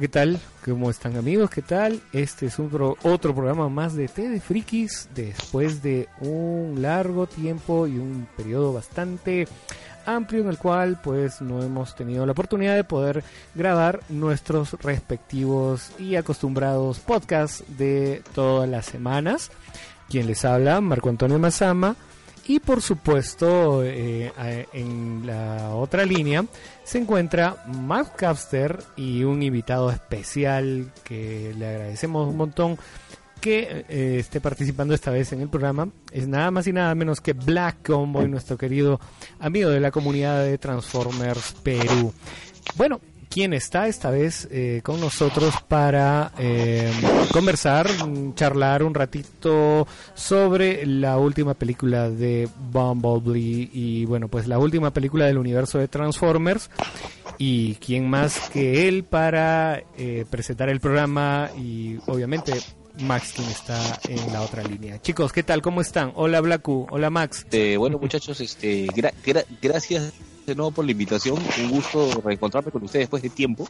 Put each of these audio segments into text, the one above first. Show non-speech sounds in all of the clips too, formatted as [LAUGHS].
¿Qué tal? ¿Cómo están amigos? ¿Qué tal? Este es otro programa más de T de Frikis después de un largo tiempo y un periodo bastante amplio en el cual pues no hemos tenido la oportunidad de poder grabar nuestros respectivos y acostumbrados podcasts de todas las semanas. Quien les habla, Marco Antonio Mazama. Y por supuesto, eh, en la otra línea se encuentra Mark Capster y un invitado especial que le agradecemos un montón que eh, esté participando esta vez en el programa. Es nada más y nada menos que Black Combo, nuestro querido amigo de la comunidad de Transformers Perú. Bueno, quien está esta vez eh, con nosotros para eh, conversar, charlar un ratito sobre la última película de Bumblebee y bueno, pues la última película del universo de Transformers y quién más que él para eh, presentar el programa y obviamente Max quien está en la otra línea. Chicos, ¿qué tal? ¿Cómo están? Hola Blacku, hola Max. bueno muchachos, este, gracias de nuevo por la invitación. Un gusto reencontrarme con ustedes después de tiempo.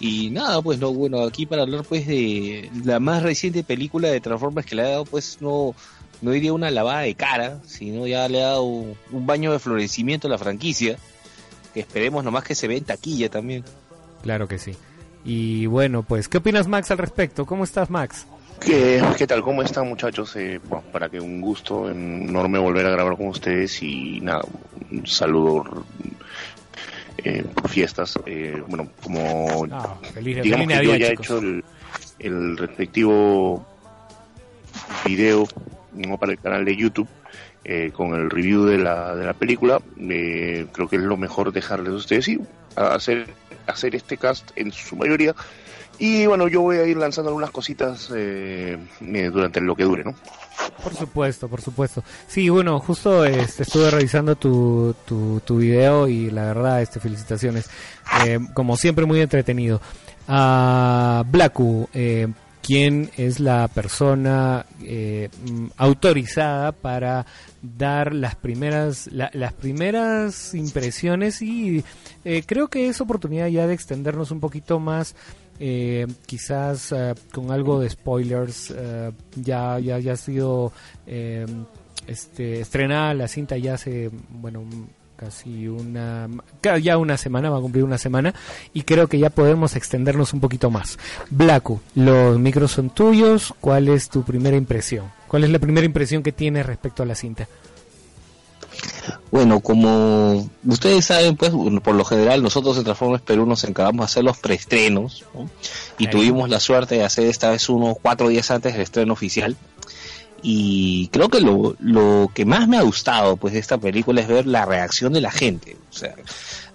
Y nada, pues no, bueno, aquí para hablar pues de la más reciente película de Transformers que le ha dado pues no, no diría una lavada de cara, sino ya le ha dado un, baño de florecimiento a la franquicia, que esperemos nomás que se ve en taquilla también. Claro que sí. Y bueno, pues, ¿qué opinas Max al respecto? ¿Cómo estás Max? ¿Qué, ¿Qué, tal? ¿Cómo están muchachos? Eh, para que un gusto enorme volver a grabar con ustedes y nada, un saludo eh, por fiestas. Eh, bueno, como ah, feliz, digamos que yo ya he hecho el, respectivo video ¿no? para el canal de YouTube eh, con el review de la, de la película, creo que es lo mejor dejarles a ustedes y hacer, hacer este cast en su mayoría y bueno, yo voy a ir lanzando algunas cositas eh, eh, durante lo que dure, ¿no? Por supuesto, por supuesto. Sí, bueno, justo este, estuve revisando tu, tu, tu, video y la verdad, este, felicitaciones. Eh, como siempre, muy entretenido. A Blacku, eh, ¿quién es la persona eh, mm, autorizada para dar las primeras, las primeras impresiones y creo que es oportunidad ya de extendernos un poquito más eh, quizás eh, con algo de spoilers eh, ya, ya, ya ha sido este, estrenada la cinta ya hace bueno casi una ya una semana va a cumplir una semana y creo que ya podemos extendernos un poquito más. Blacku los micros son tuyos cuál es tu primera impresión cuál es la primera impresión que tienes respecto a la cinta bueno, como ustedes saben, pues por lo general nosotros en Transformers Perú nos encargamos de hacer los preestrenos y tuvimos la suerte de hacer esta vez uno cuatro días antes del estreno oficial. Y creo que lo, lo que más me ha gustado pues de esta película es ver la reacción de la gente. O sea,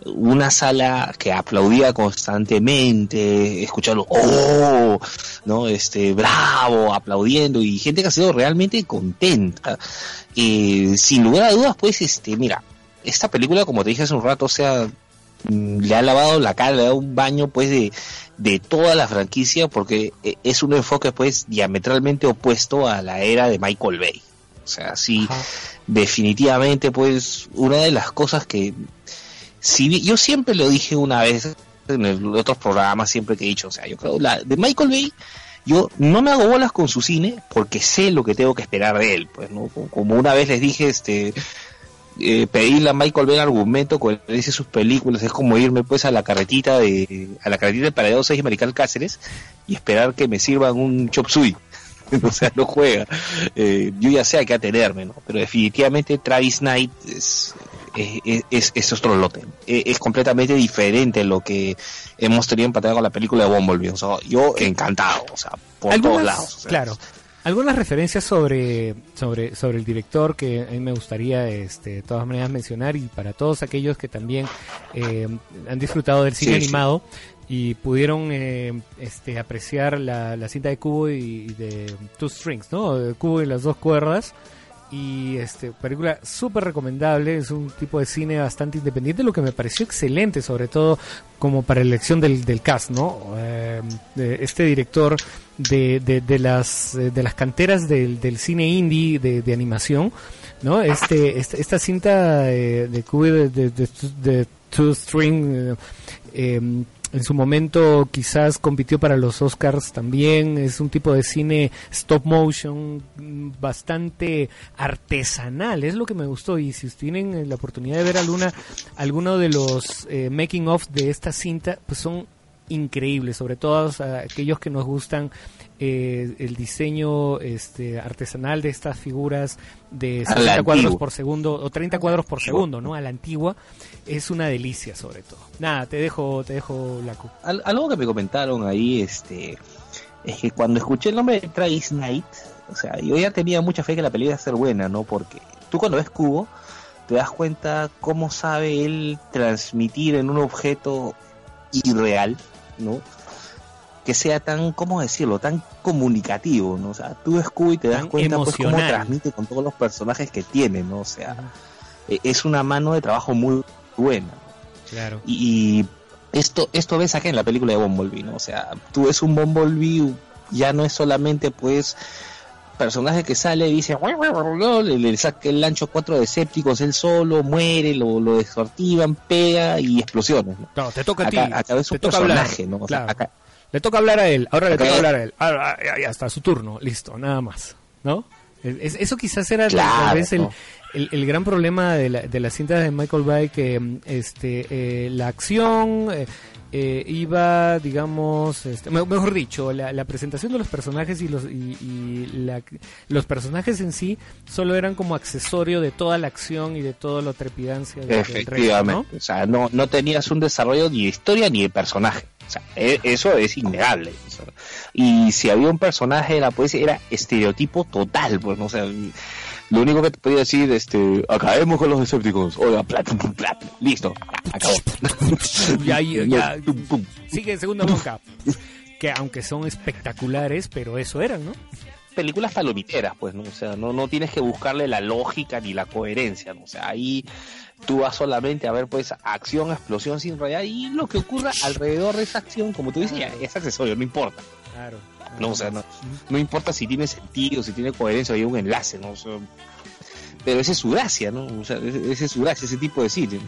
una sala que aplaudía constantemente, escucharlo, oh, no, este, bravo, aplaudiendo y gente que ha sido realmente contenta. Eh, sin lugar a dudas, pues, este, mira, esta película, como te dije hace un rato, o sea, mm, le ha lavado la cara, le ha dado un baño, pues, de, de toda la franquicia, porque eh, es un enfoque, pues, diametralmente opuesto a la era de Michael Bay. O sea, sí, definitivamente, pues, una de las cosas que si yo siempre lo dije una vez en otros programas, siempre que he dicho, o sea, yo creo, la de Michael Bay, yo no me hago bolas con su cine porque sé lo que tengo que esperar de él, pues, ¿no? Como una vez les dije, este, eh, pedirle a Michael Bay argumento cuando dice sus películas es como irme pues a la carretita de a la carretita de Paradero 6 y Marical Cáceres y esperar que me sirvan un chop suey [LAUGHS] o sea no juega eh, yo ya sé a qué atenerme no pero definitivamente Travis Knight es es, es, otro lote. Es, completamente diferente lo que hemos tenido en pantalla con la película de Bumblebee. yo encantado, o sea, por todos lados. Claro. Algunas referencias sobre, sobre, sobre el director que a mí me gustaría este, de todas maneras mencionar y para todos aquellos que también eh, han disfrutado del cine animado y pudieron eh, este, apreciar la, la cinta de Cubo y, de Two Strings, ¿no? De Cubo y las dos cuerdas y este película súper recomendable. Es un tipo de cine bastante independiente lo que me pareció excelente sobre todo como para elección del, del cast no eh, este director de, de, las de las canteras del, del cine indie de, animación no este, este esta cinta de, de de, de, Two String eh, en su momento quizás compitió para los Oscars también, es un tipo de cine stop motion bastante artesanal, es lo que me gustó y si tienen la oportunidad de ver alguna alguno de los eh, making of de esta cinta, pues son increíbles, sobre todo aquellos que nos gustan eh, el diseño este, artesanal de estas figuras de 60 cuadros por segundo o 30 cuadros por segundo, ¿no? A la antigua es una delicia sobre todo. Nada, te dejo te dejo la algo que me comentaron ahí este es que cuando escuché el nombre de Trace Knight, o sea, yo ya tenía mucha fe que la película iba a ser buena, ¿no? Porque tú cuando ves Cubo te das cuenta cómo sabe él transmitir en un objeto irreal, ¿no? que sea tan, ¿cómo decirlo?, tan comunicativo, ¿no? O sea, tú ves y te das cuenta pues cómo transmite con todos los personajes que tiene, ¿no? O sea, e, es una mano de trabajo muy buena. Claro. Y, esto, esto ves aquí en la película de Bumblebee, ¿no? O sea, tú ves un Bumblebee, ya no es solamente pues personaje que sale y dice le, le saca el ancho cuatro desépticos él solo muere lo, lo desactivan pega y explosiones ¿no? te toca a ti acá un personaje no o sea, acá, le toca hablar a él, ahora le toca hablar a él. Ahora, ya, está, su turno, listo, nada más. ¿No? eso quizás era tal vez el, el, gran problema de la, de las cintas de Michael Bay, que este, eh, la acción eh, eh, iba, digamos, este, mejor dicho, la, la, presentación de los personajes y los y, la, los personajes en sí solo eran como accesorio de toda la acción y de toda la trepidancia de, Efectivamente, ¿no? o sea, no, no tenías un desarrollo ni de historia ni de personaje. O sea, e, eso es innegable. Y si había un personaje, la poesía era estereotipo total, pues, ¿no? O sea, lo único que te podía decir, este, acabemos con los escépticos. Oiga, plata, plata, listo, acabó. [LAUGHS] ya, ya, sigue segunda boca. Que aunque son espectaculares, pero eso eran, ¿no? películas palomiteras, pues, ¿no? O sea, no, no tienes que buscarle la lógica ni la coherencia, ¿no? O sea, ahí tú vas solamente a ver pues acción, explosión sin realidad y lo que ocurra alrededor de esa acción, como tú dices, ya, es accesorio, no importa. Claro. No, o sea, no, no, importa si tiene sentido, si tiene coherencia, hay un enlace, ¿no? pero esa es su gracia, ¿no? O sea, esa es su gracia, ese tipo de cine.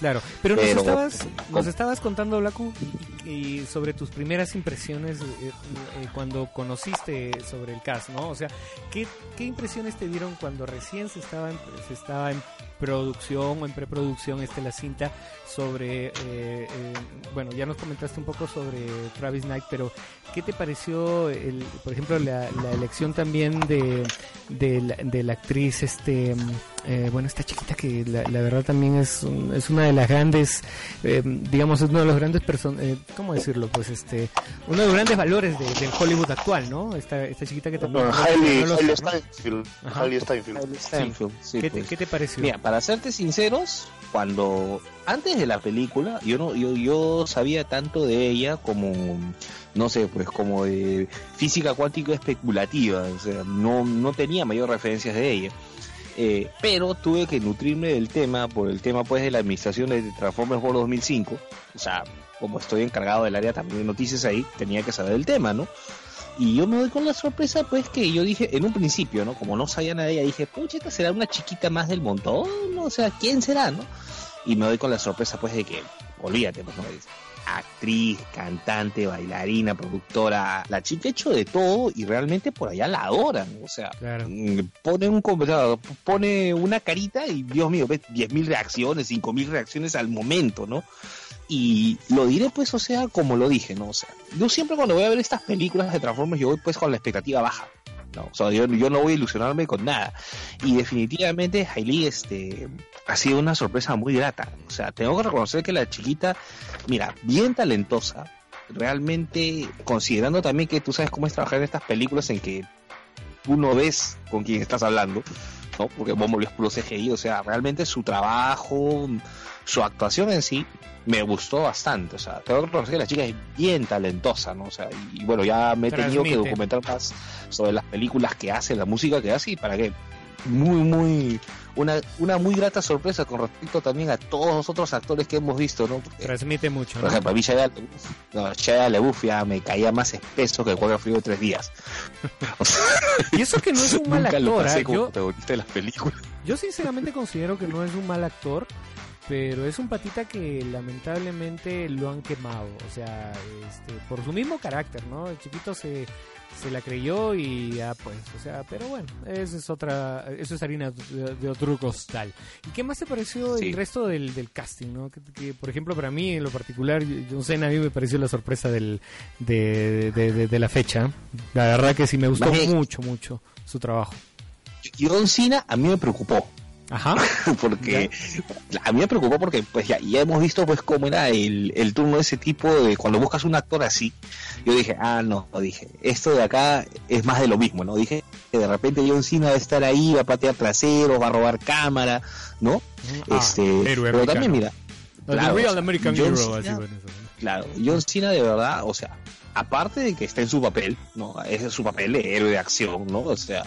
Claro, pero, nos, estabas, nos estabas contando, Blacu, y sobre tus primeras impresiones eh, eh, cuando conociste sobre el cast, ¿no? O sea, ¿qué, ¿qué impresiones te dieron cuando recién se estaba se estaba en producción o en preproducción este la cinta sobre eh, eh, bueno ya nos comentaste un poco sobre Travis Knight pero qué te pareció el, por ejemplo la, elección también de, de, la, actriz este eh, bueno esta chiquita que la, verdad también es, es una de las grandes digamos es uno de los grandes person cómo decirlo pues este uno de los grandes valores del Hollywood actual no esta, esta chiquita que también Hailey, Steinfeld, Steinfeld. ¿Qué, te, ¿Qué te pareció? Para serte sinceros, cuando antes de la película yo no yo yo sabía tanto de ella como no sé pues como de física cuántica especulativa o sea no no tenía mayor referencias de ella. Eh, pero tuve que nutrirme del tema por el tema pues de la administración de Transformers World 2005 o sea como estoy encargado del área también de noticias ahí tenía que saber del tema no y yo me doy con la sorpresa, pues, que yo dije, en un principio, ¿no? Como no sabía nada ella, dije, pucha, esta será una chiquita más del montón, ¿no? O sea, ¿quién será, no? Y me doy con la sorpresa, pues, de que, olvídate, pues, no actriz, cantante, bailarina, productora, la chica ha hecho de todo y realmente por allá la adoran, o sea, mm, pone un pone una carita y Dios mío, ves 10.000 reacciones, 5.000 reacciones al momento, ¿no? Y lo diré pues, o sea, como lo dije, ¿no? O sea, yo siempre cuando voy a ver estas películas de Transformers, yo voy pues con la expectativa baja. No, o sea, yo, no voy a ilusionarme con nada. Y definitivamente Hailey este, ha sido una sorpresa muy grata. O sea, tengo que reconocer que la chiquita, mira, bien talentosa, realmente considerando también que tú sabes cómo es trabajar en estas películas en que tú no ves con quién estás hablando, ¿no? Porque Bumblebee es puro CGI, o sea, realmente su trabajo, su actuación en sí, me gustó bastante, o sea, tengo que reconocer que la chica es bien talentosa, ¿no? O sea, y, bueno, ya me he tenido que documentar más sobre las películas que hace, la música que hace y para qué. Muy, muy, una, una muy grata sorpresa con respecto también a todos los otros actores que hemos visto, ¿no? Transmite mucho. Por ejemplo, a mí Shia no, LaBeouf ya me caía más espeso que el cuadro frío de tres días. [LAUGHS] y eso que no es un [LAUGHS] mal actor, ¿eh? yo, de las películas. Yo sinceramente considero que no es un mal actor pero es un patita que lamentablemente lo han quemado, o sea, este, por su mismo carácter, ¿no? El chiquito se, se la creyó y ya pues, o sea, pero bueno, eso es otra, eso es harina de, otro costal. ¿Y qué más te pareció el resto del, del casting, no? Que, por ejemplo, para mí en lo particular, John Cena a mí me pareció la sorpresa del, de, de, la fecha. La verdad que sí me gustó mucho, mucho su trabajo. John Cena a mí me preocupó Ajá. [LAUGHS] porque a mí me preocupó porque pues ya, ya hemos visto pues cómo era el, el, turno de ese tipo de cuando buscas un actor así. Yo dije, ah, no, dije, esto de acá es más de lo mismo, ¿no? Dije que de repente John Cena va a estar ahí, va a patear traseros, va a robar cámara, ¿no? Ah, este, pero también mira, claro, Real American John claro, John Cena de verdad, o sea, aparte de que está en su papel, ¿no? Es su papel de héroe de acción, ¿no? O sea,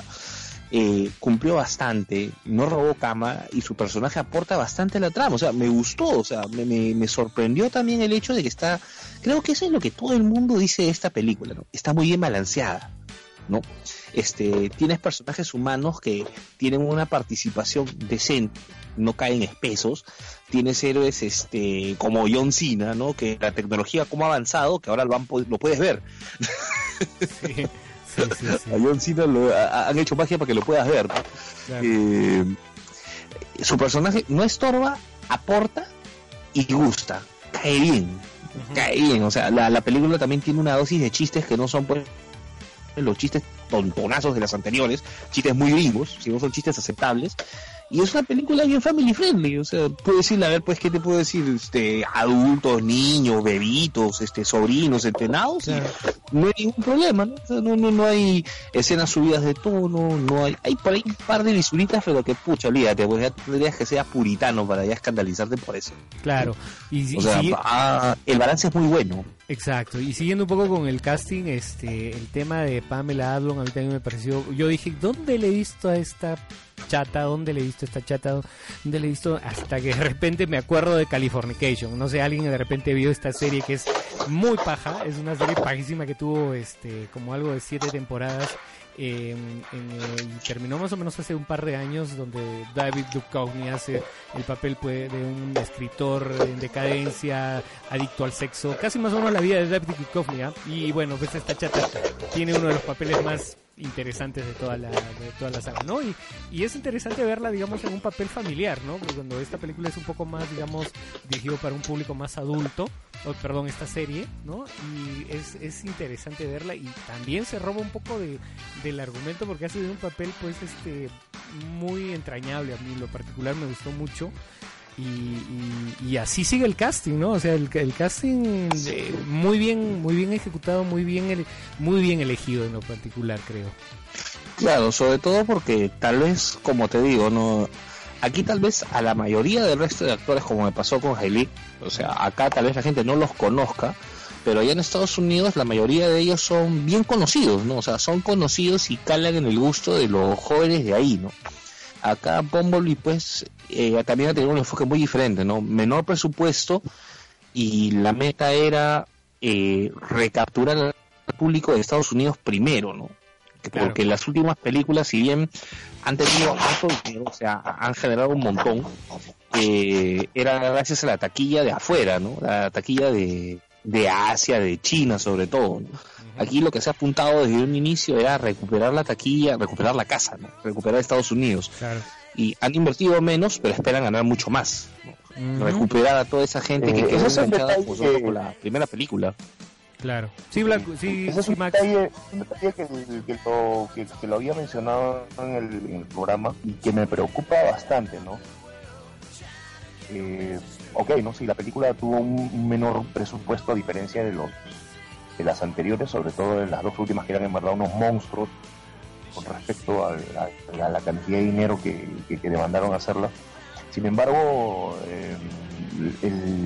eh, cumplió bastante, no robó cama y su personaje aporta bastante a la trama. O sea, me gustó, o sea, me, me, sorprendió también el hecho de que está, creo que eso es lo que todo el mundo dice de esta película, ¿no? Está muy bien balanceada, ¿no? Este, tienes personajes humanos que tienen una participación decente, no caen espesos. Tienes héroes este, como John Cena, ¿no? Que la tecnología como ha avanzado, que ahora lo, han, lo puedes ver. Sí. A John Cena lo, han hecho magia para que lo puedas ver. Eh, su personaje no estorba, aporta y gusta. Cae bien. Cae bien. O sea, la, la, película también tiene una dosis de chistes que no son pues los chistes tontonazos de las anteriores, chistes muy gringos, si no son chistes aceptables, y es una película bien family friendly, o sea, puedes decirle, a ver, pues, ¿qué te puedo decir? Este, adultos, niños, bebitos, este, sobrinos, entrenados, no hay ningún problema, ¿no? no, no, no hay escenas subidas de tono, no hay, hay por ahí un par de visuritas, pero que pucha, olvídate, pues ya tendrías que ser puritano para ya escandalizarte por eso. Claro, y, o sea, ah, el balance es muy bueno. Exacto, y siguiendo un poco con el casting, este, el tema de Pamela Adlon a mí también me pareció, yo dije, ¿dónde le he visto a esta chata, dónde le he visto esta chata, dónde le he visto, hasta que de repente me acuerdo de Californication. No sé, alguien de repente vio esta serie que es muy paja, es una serie pajísima que tuvo este como algo de siete temporadas. Eh, y terminó más o menos hace un par de años donde David Duchovny hace el papel pues, de un escritor en decadencia, adicto al sexo, casi más o menos la vida de David Duchovny. ¿ah? Y bueno, pues esta chata tiene uno de los papeles más interesantes de toda la, de toda la saga, ¿no? Y, y es interesante verla, digamos, en un papel familiar, ¿no? Porque cuando esta película es un poco más, digamos, dirigido para un público más adulto, perdón, esta serie, ¿no? Y es, es interesante verla y también se roba un poco de, del argumento porque hace de un papel, pues, este, muy entrañable a mí, lo particular me gustó mucho. Y, y, así sigue el casting, ¿no? O sea, el, el casting eh, muy bien, muy bien ejecutado, muy bien, muy bien elegido en lo particular, creo. Claro, sobre todo porque tal vez, como te digo, no, aquí tal vez a la mayoría del resto de actores, como me pasó con Hailey, o sea, acá tal vez la gente no los conozca, pero allá en Estados Unidos la mayoría de ellos son bien conocidos, ¿no? O sea, son conocidos y calan en el gusto de los jóvenes de ahí, ¿no? Acá Bumblebee pues eh, también ha tenido un enfoque muy diferente, ¿no? Menor presupuesto y la meta era eh, recapturar al público de Estados Unidos primero, ¿no? Porque las últimas películas, si bien han tenido o sea, han generado un montón, eh, era gracias a la taquilla de afuera, ¿no? La taquilla de, de Asia, de China sobre todo. Aquí lo que se ha apuntado desde un inicio era recuperar la taquilla, recuperar la casa, ¿no? recuperar Estados Unidos. Y han invertido menos, pero esperan ganar mucho más. Recuperar a toda esa gente que eh, quedó enganchada por la primera película. Claro. Sí, Blanco, sí, es un Detalle, un detalle que, lo, que, lo, había mencionado en el, en el, programa y que me preocupa bastante, ¿no? Eh, ok, no, si la película tuvo un menor presupuesto a diferencia de los de las anteriores, sobre todo de las dos últimas que eran en verdad unos monstruos con respecto a, la cantidad de dinero que, que, demandaron hacerla. Sin embargo, eh,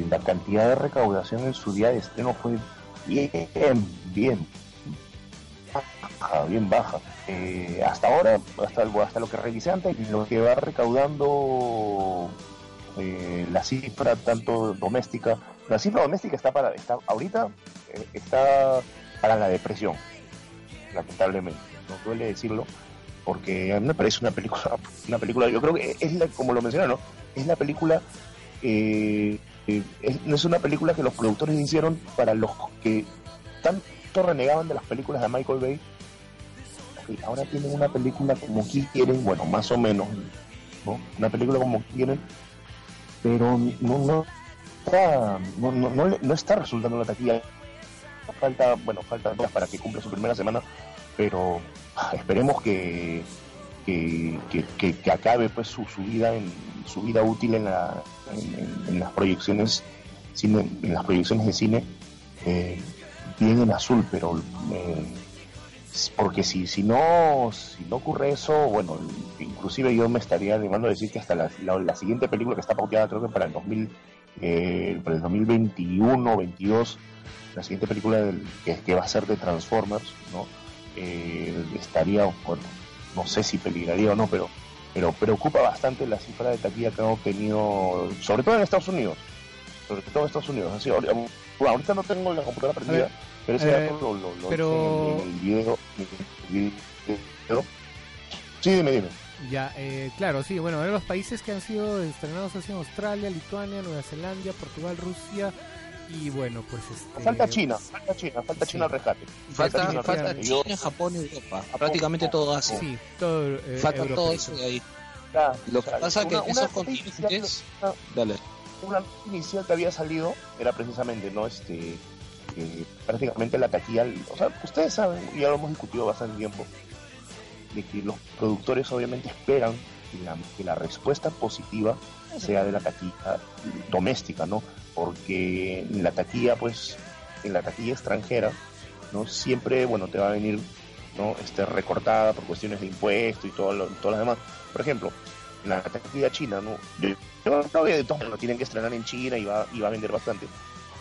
la cantidad de recaudación en su día de estreno fue bien, bien baja, bien baja. Eh, hasta ahora, hasta, hasta lo que revisé antes, lo que va recaudando eh, la cifra tanto doméstica, la cifra doméstica está para, está ahorita eh, está para la depresión, lamentablemente, no duele decirlo, porque a mí me parece una película, [LAUGHS] una película, yo creo que es la, como lo mencioné, ¿no? Es la película, eh, no es una película que los productores hicieron para los que tanto renegaban de las películas de Michael Bay, ahora tienen una película como quieren, bueno, más o menos, ¿no? Una película como quieren, pero no, no está, no, no, no, está resultando la taquilla. Falta, bueno, falta para que cumpla su primera semana, pero ah, esperemos que, que, que, acabe pues su, su, vida en su vida útil en, la, en, las proyecciones cine, en las proyecciones de cine eh, bien en azul pero eh, porque si, si no si no ocurre eso, bueno, inclusive yo me estaría animando a decir que hasta la, la, siguiente película que está pauteada creo que para el 2000 eh, para el 2021 22 la siguiente película que, va a ser de Transformers, ¿no? Eh, estaría, bueno, no sé si peligraría o no, pero pero preocupa bastante la cifra de taquilla que han obtenido, sobre todo en Estados Unidos, sobre todo en Estados Unidos. Así, ahorita no tengo la computadora prendida pero ese eh, lo, lo, pero... en el video, Sí, dime, dime. Ya, eh, claro, sí, bueno, los países que han sido estrenados así en Australia, Lituania, Nueva Zelanda, Portugal, Rusia y bueno, pues este... Falta China, falta China, falta China al rescate. Falta, China, falta China, Japón y Europa, prácticamente todo Asia. Sí, todo eh, falta todo eso de ahí. Lo que pasa es que esos continentes... Dale. Una inicial que había salido era precisamente, ¿no? Este prácticamente la taquilla, o sea, ustedes saben, y ya lo hemos discutido bastante tiempo, que los productores obviamente esperan que la, respuesta positiva sea de la taquilla doméstica, ¿no? Porque en la taquilla, pues, en la taquilla extranjera, ¿no? Siempre, bueno, te va a venir, ¿no? Este, recortada por cuestiones de impuestos y todo lo, todo lo demás. Por ejemplo, la taquilla china, ¿no? Yo, yo de todo, lo tienen que estrenar en China y va, y va a vender bastante.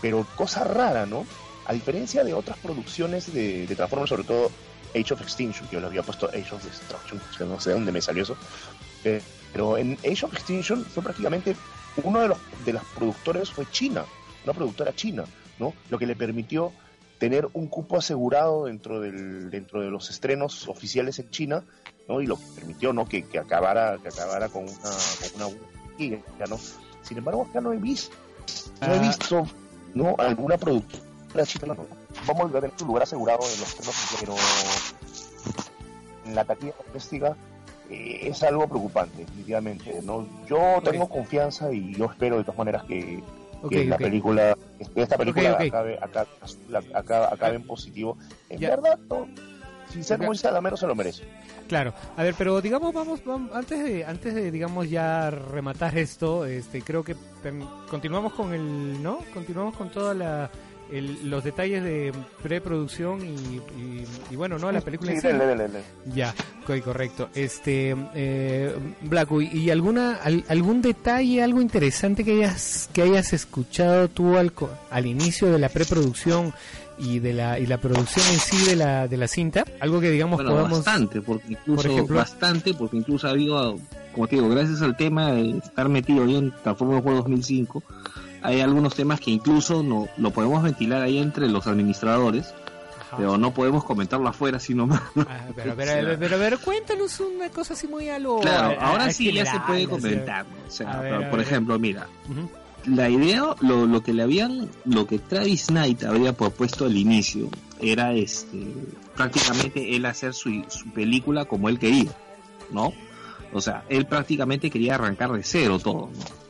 Pero cosa rara, ¿no? A diferencia de otras producciones de, de Transformers, sobre todo Age of Extinction, que yo le había puesto Age of Destruction, que no sé dónde me salió eso, eh, pero en Age of Extinction fue prácticamente uno de los de las productores fue China, una productora china, ¿no? Lo que le permitió tener un cupo asegurado dentro del dentro de los estrenos oficiales en China, ¿no? Y lo permitió, ¿no? Que, que acabara que acabara con una con una ¿no? Sin embargo, acá no he visto no he ah. visto no alguna productora vamos a en su lugar asegurado en los temas, pero en la taquilla doméstica eh, es algo preocupante, definitivamente. ¿no? Yo tengo confianza y yo espero de todas maneras que, la película, esta película acabe, acabe, en positivo. En verdad, sin ser muy salamero se lo merece. Claro, a ver, pero digamos, vamos, antes de, antes de, digamos, ya rematar esto, este, creo que continuamos con el, ¿no? Continuamos con toda la, los detalles de preproducción y, y, bueno, ¿no? La película Ya, correcto. Este, eh, ¿y alguna, algún detalle, algo interesante que hayas, que hayas escuchado tú al, al inicio de la preproducción y de la y la producción en sí de la de la cinta algo que digamos podamos bastante porque incluso bastante porque incluso ha habido como te digo gracias al tema de estar metido ahí en Transformers World 2005 hay algunos temas que incluso no lo podemos ventilar ahí entre los administradores pero no podemos comentarlo afuera sino más. Ah, pero, pero, [LAUGHS] pero, pero, cuéntanos una cosa así muy a lo claro ahora sí ya se puede comentar o sea, por ejemplo mira la idea, lo, lo que le habían, lo que Travis Knight había propuesto al inicio era este, prácticamente él hacer su, su película como él quería, ¿no? O sea, él prácticamente quería arrancar de cero todo, ¿no?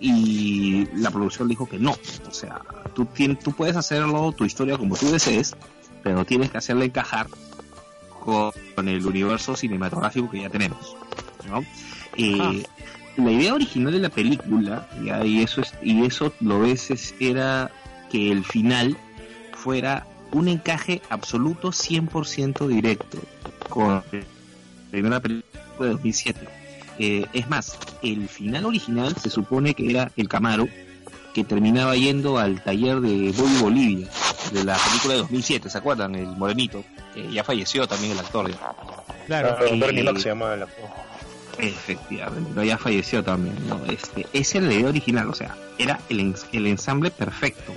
Y la producción dijo que no, o sea, tú, tienes, tú puedes hacerlo, tu historia como tú desees, pero tienes que hacerla encajar con, el universo cinematográfico que ya tenemos, ¿no? Eh, la idea original de la película, y eso es, y eso lo ves, era que el final fuera un encaje absoluto 100% directo con primera película de 2007. Eh, es más, el final original se supone que era el Camaro que terminaba yendo al taller de Bobby Bolivia de la película de 2007, ¿se acuerdan? El morenito, que ya falleció también el actor. Claro, Ah, Bernie y- Mac se llama el actor. Efectivamente, pero ya falleció también, ¿no? Este, es el idea original, o sea, era el, el ensamble perfecto.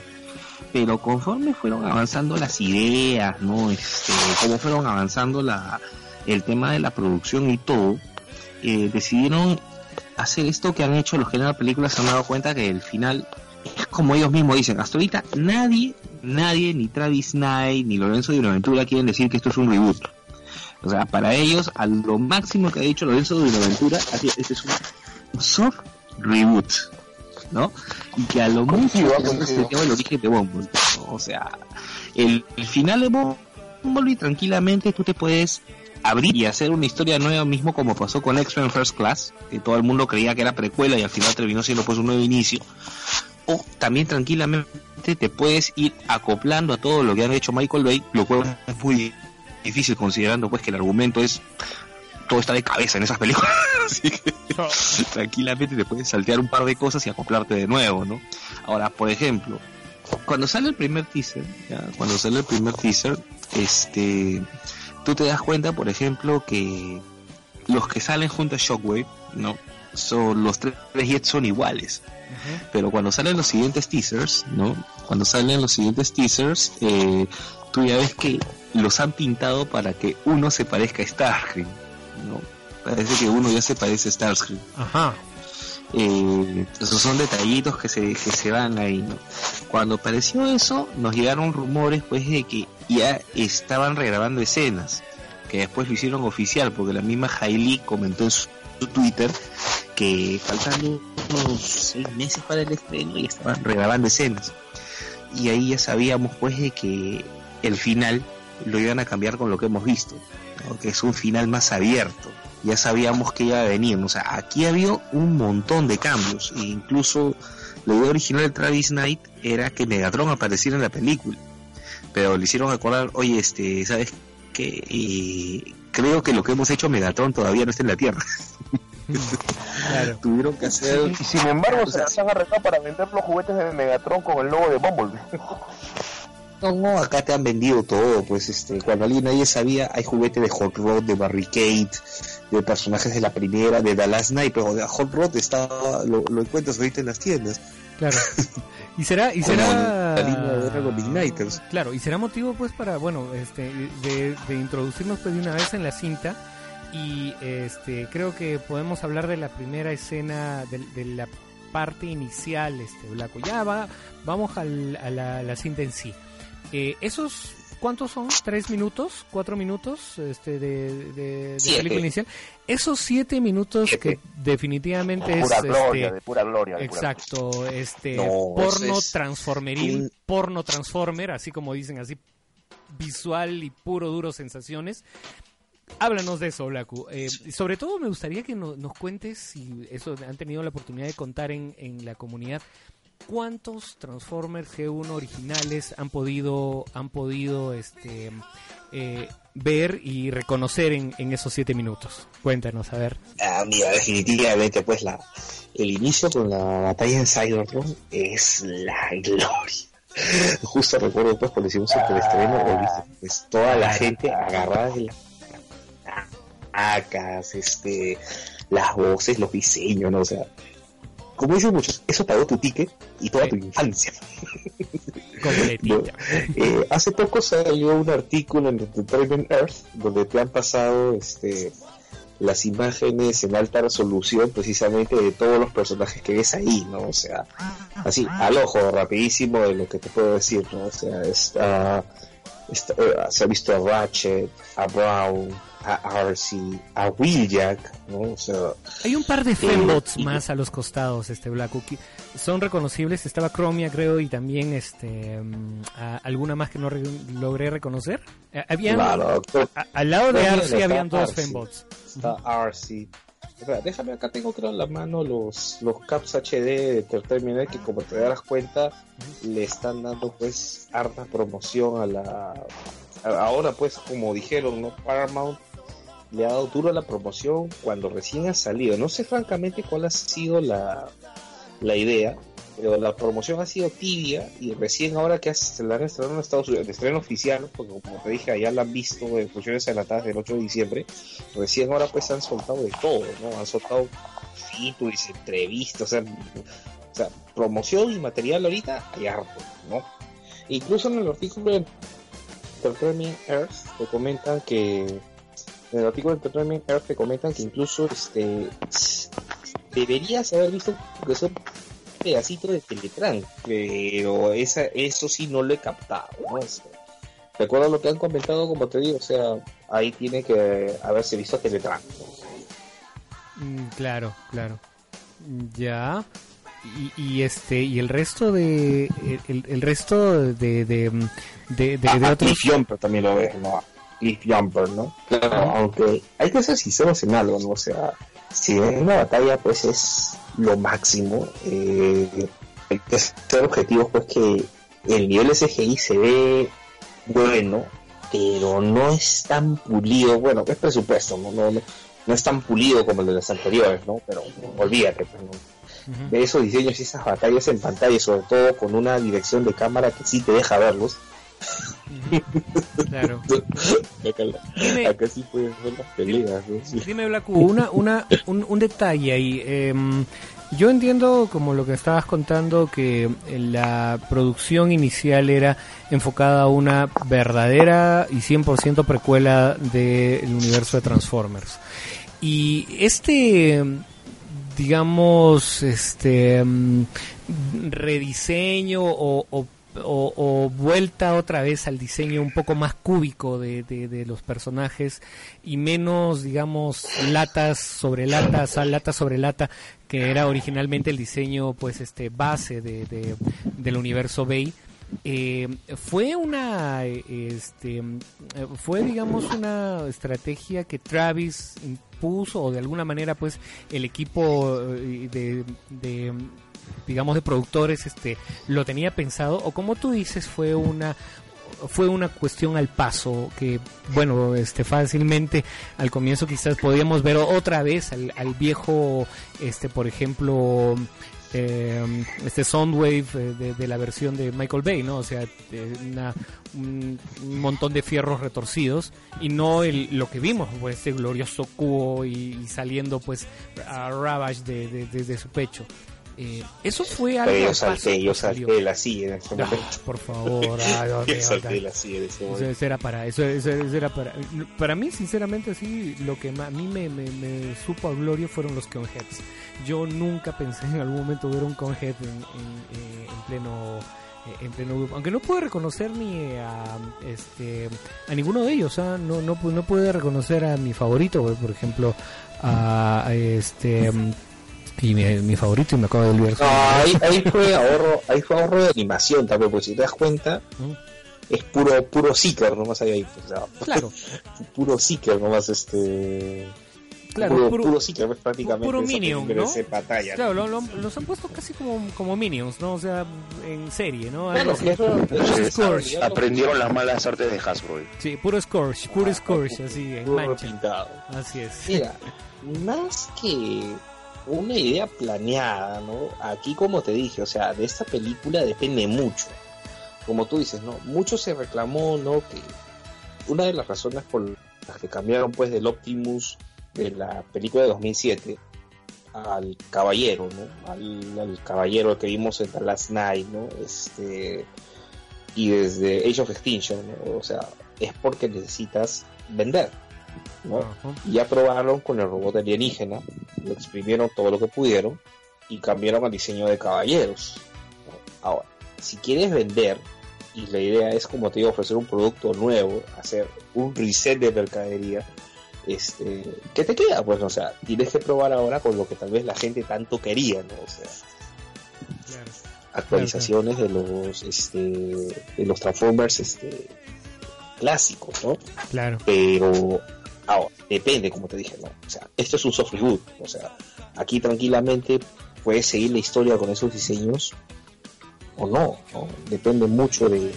Pero conforme fueron avanzando las ideas, ¿no? Este, como fueron avanzando la, el tema de la producción y todo, eh, decidieron hacer esto que han hecho los que ven la película, se han dado cuenta que el final es como ellos mismos dicen, hasta ahorita nadie, nadie, ni Travis Knight, ni Lorenzo de Buenaventura quieren decir que esto es un reboot. O sea, para ellos, a lo máximo que ha dicho Lorenzo de Buenaventura, este es un soft reboot, ¿no? Y que a lo mucho se el origen de Bumblebee. ¿no? O sea, el, el final de Bumblebee tranquilamente tú te puedes abrir y hacer una historia nueva mismo como pasó con X-Men First Class, que todo el mundo creía que era precuela y al final terminó siendo pues un nuevo inicio. O también tranquilamente te puedes ir acoplando a todo lo que han hecho Michael Bay, lo cual es muy difícil considerando pues que el argumento es todo está de cabeza en esas películas. [LAUGHS] Así que tranquilamente te puedes saltear un par de cosas y acoplarte de nuevo no ahora por ejemplo cuando sale el primer teaser ya, cuando sale el primer teaser este tú te das cuenta por ejemplo que los que salen junto a Shockwave no son los tres jets son iguales pero cuando salen los siguientes teasers, ¿no? Cuando salen los siguientes teasers, eh, tú ya ves que los han pintado para que uno se parezca a Starscream, ¿no? Parece que uno ya se parece a Starscream. Ajá. Eh, esos son detallitos que se, que se van ahí, ¿no? Cuando apareció eso, nos llegaron rumores, pues, de que ya estaban regrabando escenas, que después lo hicieron oficial, porque la misma Hailey comentó en su, Twitter que faltando unos seis meses para el estreno y estaban regrabando escenas. Y ahí ya sabíamos, pues, de que el final lo iban a cambiar con lo que hemos visto, ¿no? que es un final más abierto ya sabíamos que iba a venir. O sea, aquí había un montón de cambios. E incluso la idea original de Travis Knight era que Megatron apareciera en la película. Pero le hicieron acordar, oye, este, ¿sabes qué? Eh, creo que lo que hemos hecho Megatron todavía no está en la Tierra. [LAUGHS] Claro. Tuvieron que hacer... Y sin embargo, O sea, se, han arreglado para vender los juguetes de Megatron con el logo de Bumblebee. No, no, acá te han vendido todo, pues este, cuando alguien nadie sabía, hay juguete de Hot Rod, de Barricade, de personajes de la primera, de Last Night, pero de Hot Rod estaba, lo, lo encuentras ahorita en las tiendas. Claro. [LAUGHS] Y será, y será. de. Claro, y será motivo pues para, bueno, este, de, de introducirnos pues de una vez en la cinta y este, creo que podemos hablar de la primera escena, de, de la parte inicial, este, Blanco. Ya va, vamos al- a la, la cinta en sí. Eh, esos, ¿cuántos son? ¿Tres minutos? ¿Cuatro minutos este, de, de, de Siete. película inicial? Esos siete minutos Siete. que definitivamente es... pura gloria, este, de pura gloria. de pura Exacto, este No, porno es transformeril, un- porno transformer, así como dicen, así visual y puro duro sensaciones. Háblanos de eso, Blaku. Eh, sobre todo me gustaría que no- nos cuentes, si eso han tenido la oportunidad de contar en, en la comunidad, cuántos Transformers G1 originales han podido, han podido este, eh, ver y reconocer en, esos siete minutos. Cuéntanos, a ver. Ah, mira, definitivamente, pues la, el inicio con la batalla en Cybertron es la [LAUGHS] gloria. Justo recuerdo pues cuando hicimos el ¿viste? pues toda la gente agarrada de las acas, este, las voces, los diseños, ¿no? O sea, como dicen muchos, eso pagó tu ticket y toda Sí. tu infancia. Eh, hace poco salió un artículo en Entertainment Earth donde te han pasado este las imágenes en alta resolución precisamente de todos los personajes que ves ahí, ¿no? O sea, así, al ojo, rapidísimo de lo que te puedo decir, ¿no? O sea, está, está- eh, se ha visto a Ratchet, a Brown, a Arcee, a Wheeljack, ¿no? O sea, Hay un par de fembots y- más a los costados, este Black Cookie. Son reconocibles. Estaba Chromia, creo, y también este mm, a- alguna más que no re- logré reconocer. Eh, habían claro, pero- a- al lado de está habían dos Arcee. fembots. está. Espera, déjame acá tengo creo en la mano los los caps HD de Entertainment que como te darás cuenta le están dando pues harta promoción a la ahora pues como dijeron no Paramount le ha dado duro a la promoción cuando recién ha salido. No sé francamente cuál ha sido la, la idea, pero la promoción ha sido tibia y recién ahora que se la han estrenado en Estados Unidos, de estreno oficial, porque como te dije, allá la han visto en funciones adelantadas del 8 de diciembre, recién ahora pues han soltado de todo, ¿no? Han soltado features, entrevistas, o sea, o sea, promoción y material ahorita hay harto, ¿no? Incluso en el artículo de Entertainment Earth te comentan que en el artículo de Entertainment Earth te comentan que incluso este deberías haber visto que son pedacito de Teletran, pero esa, eso sí no lo he captado, ¿no? Este, recuerdo lo que han comentado, como te digo, o sea, ahí tiene que haberse visto Teletran. Mm, claro, claro. Ya. Y, y, este y el resto de el, el resto de de de, de, ah, otros Jumper también lo ves no Cliff Jumper no claro. Aunque hay que ser sinceros en algo no o sea si en una batalla pues es lo máximo eh, hay que ser objetivos pues que el nivel SGI se ve bueno pero no es tan pulido. Bueno es presupuesto no no, no, es tan pulido como el de las anteriores no pero olvídate pues, ¿no? de esos diseños y esas batallas en pantalla sobre todo con una dirección de cámara que sí te deja verlos [LAUGHS] Claro. Dime, Acá sí puedes ver las peleas. Dime, una, una, un, un detalle ahí. Eh, yo entiendo, como lo que estabas contando, que la producción inicial era enfocada a una verdadera y 100% precuela del universo de Transformers. Y este, digamos, este mm, rediseño o, o o, vuelta otra vez al diseño un poco más cúbico de, de, los personajes y menos, digamos, latas sobre latas, lata sobre lata, que era originalmente el diseño, pues, este, base de, del universo Bay. Eh, fue una, este, fue, digamos, una estrategia que Travis impuso o de alguna manera, pues, el equipo eh, de, de digamos de productores este lo tenía pensado o como tú dices fue una fue una cuestión al paso que bueno este fácilmente al comienzo quizás podíamos ver otra vez al, viejo este por ejemplo eh, este Soundwave eh, de, la versión de Michael Bay, ¿no? O sea, un, montón de fierros retorcidos y no el, lo que vimos, pues este glorioso cubo y, saliendo pues a Ravage de, de su pecho. Eh, eso fue algo. Pero yo salté, yo salté la silla en ese momento. por favor, [LAUGHS] ah, yo salté la silla en ese momento. Eso, era para, eso, eso, era para. Para mí, sinceramente, así, lo que a mí me, me, me supo a gloria fueron los Conheads. Yo nunca pensé en algún momento ver un Conhead en, en, eh, en pleno eh, en pleno grupo. Aunque no pude reconocer ni a este a ninguno de ellos, ¿ah? no, no, no pude reconocer a mi favorito, por ejemplo, a, a este y mi, favorito y me acabo de olvidar. No, ahí, ahí, [LAUGHS] fue ahorro, ahí fue ahorro de animación también, porque si te das cuenta, es puro, puro Seeker nomás ahí. claro. [LAUGHS] puro Seeker nomás este. Claro, puro, puro, puro Seeker, pues, prácticamente. Puro Minion, ¿no? Batalla, claro, lo, lo, los han puesto casi como, como Minions, ¿no? O sea, en serie, ¿no? Bueno, Scorch. Aprendieron las malas artes de Hasbro. Sí, puro Scorch, puro ah, Scorch, así, en mancha. Pintado. Así es. Mira, [LAUGHS] más que una idea planeada, ¿no? Aquí como te dije, o sea, de esta película depende mucho. Como tú dices, ¿no? Mucho se reclamó, ¿no? Que una de las razones por las que cambiaron pues del Optimus de la película de 2007 al caballero, ¿no? Al, caballero que vimos en The Last Night, ¿no? Este, y desde Age of Extinction, ¿no? O sea, es porque necesitas vender y ya probaron con el robot alienígena, lo exprimieron todo lo que pudieron y cambiaron al diseño de caballeros. Ahora, si quieres vender, y la idea es, como te digo, ofrecer un producto nuevo, hacer un reset de mercadería, este, ¿qué te queda? Pues, o sea, tienes que probar ahora con lo que tal vez la gente tanto quería, ¿no? O sea, actualizaciones de los, este, de los Transformers, este, clásicos, ¿no? Claro. Pero Ahora, depende, como te dije, ¿no? O sea, esto es un soft reboot. O sea, aquí tranquilamente puedes seguir la historia con esos diseños o no, ¿no? Depende mucho de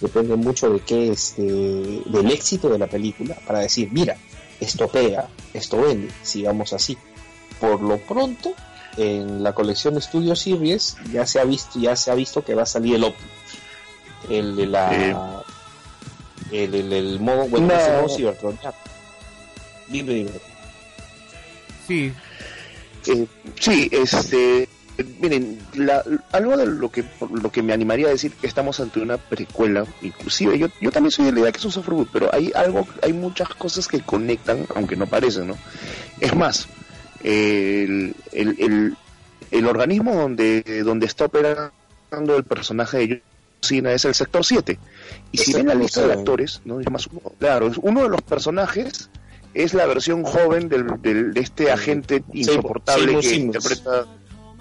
depende mucho de qué este del éxito de la película para decir, mira, esto pega, esto vende, sigamos así. Por lo pronto, en la colección Studio Series ya se ha visto, ya se ha visto que va a salir el Optimus. El de la Eh. el, el, el modo, bueno, No. Dime. Sí, Eh, sí, este, miren, la- algo de lo que lo que me animaría a decir que estamos ante una precuela, inclusive yo, yo también soy de la idea que es un soft reboot, pero hay algo, hay muchas cosas que conectan, aunque no parecen, ¿no? Es más, el, el, el, el organismo donde, donde está operando el personaje de Cena es el sector 7. Y si ven la lista de actores, ¿no? Es más, claro, es uno de los personajes es la versión joven del, del- de este agente insoportable que interpreta